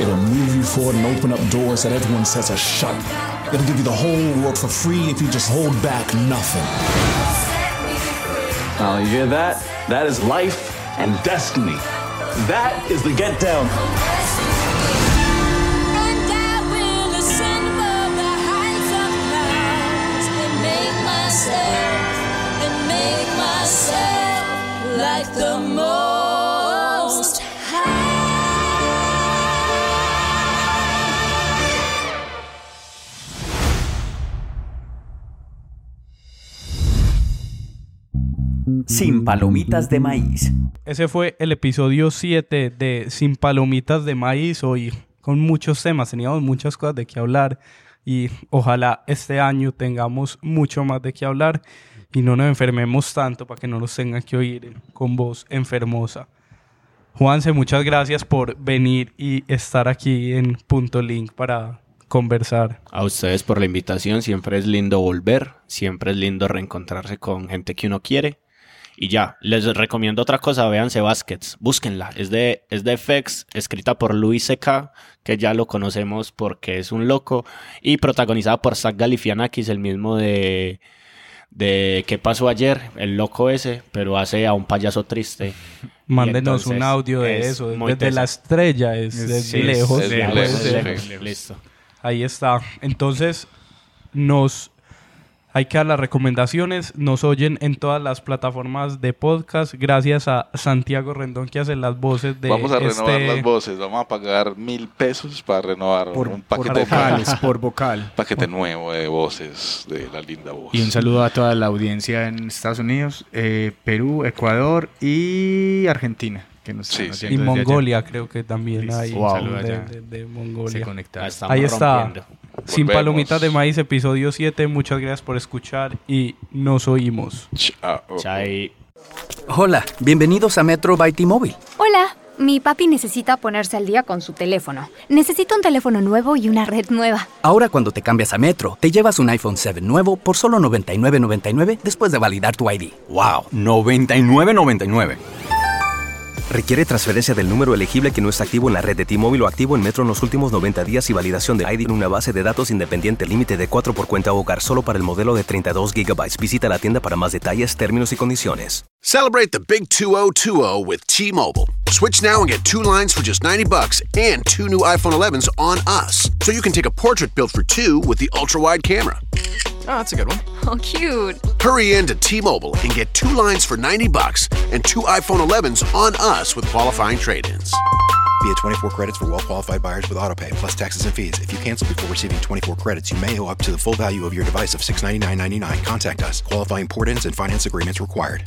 It'll move you forward and open up doors that everyone says are shut. It'll give you the whole world for free if you just hold back nothing. Now, oh, you hear that? That is life and destiny. That is the get down. Will ascend Sin palomitas de maíz. Ese fue el episodio 7 de Sin Palomitas de Maíz. Hoy con muchos temas, teníamos muchas cosas de qué hablar y ojalá este año tengamos mucho más de qué hablar y no nos enfermemos tanto para que no nos tengan que oír con voz enfermosa. Juanse, muchas gracias por venir y estar aquí en Punto Link para conversar. A ustedes por la invitación, siempre es lindo volver, siempre es lindo reencontrarse con gente que uno quiere. Y ya, les recomiendo otra cosa, véanse Baskets, búsquenla, es de, es de FX, escrita por Luis C.K., que ya lo conocemos porque es un loco, y protagonizada por Zach Galifianakis, el mismo de, de ¿Qué pasó ayer? El loco ese, pero hace a un payaso triste. Mándenos un audio de es eso, desde la estrella, es Es- desde sí, lejos. es lejos, lejos. Listo. Ahí está. Entonces, nos hay que dar las recomendaciones. Nos oyen en todas las plataformas de podcast. Gracias a Santiago Rendón que hace las voces de Vamos a renovar este- las voces. Vamos a pagar mil pesos para renovar Por- un por paquete vocales, por vocal. paquete nuevo de voces de la linda voz. Y un saludo a toda la audiencia en Estados Unidos, eh, Perú, Ecuador y Argentina. Que nos están Y oyendo desde allá. Mongolia creo que también Listo. hay. Un de, saludo allá. de- de Mongolia. Se conectaron. Ahí está. rompiendo. Sin palomitas de maíz, episodio 7. Muchas gracias por escuchar y nos oímos. Chai. Hola, bienvenidos a Metro by T-Mobile. Hola, mi papi necesita ponerse al día con su teléfono. Necesito un teléfono nuevo y una red nueva. Ahora cuando te cambias a Metro, te llevas un iPhone 7 nuevo por solo $99.99 después de validar tu ID. ¡Wow! $99.99. Requiere transferencia del número elegible que no está activo en la red de T-Mobile o activo en Metro en los últimos 90 días y validación de ID en una base de datos independiente límite de 4 por cuenta hogar solo para el modelo de 32 GB. Visita la tienda para más detalles, términos y condiciones. Celebrate the big 2020 with T-Mobile. Switch now and get two lines for just 90 bucks and two new iPhone 11s on us. So you can take a portrait built for two with the ultra-wide camera. Oh, that's a good one. Oh, cute. Hurry in to T-Mobile and get two lines for 90 bucks and two iPhone 11s on us with qualifying trade-ins. Via 24 credits for well qualified buyers with autopay plus taxes and fees. If you cancel before receiving 24 credits, you may owe up to the full value of your device of $699.99. Contact us. Qualifying port ins and finance agreements required.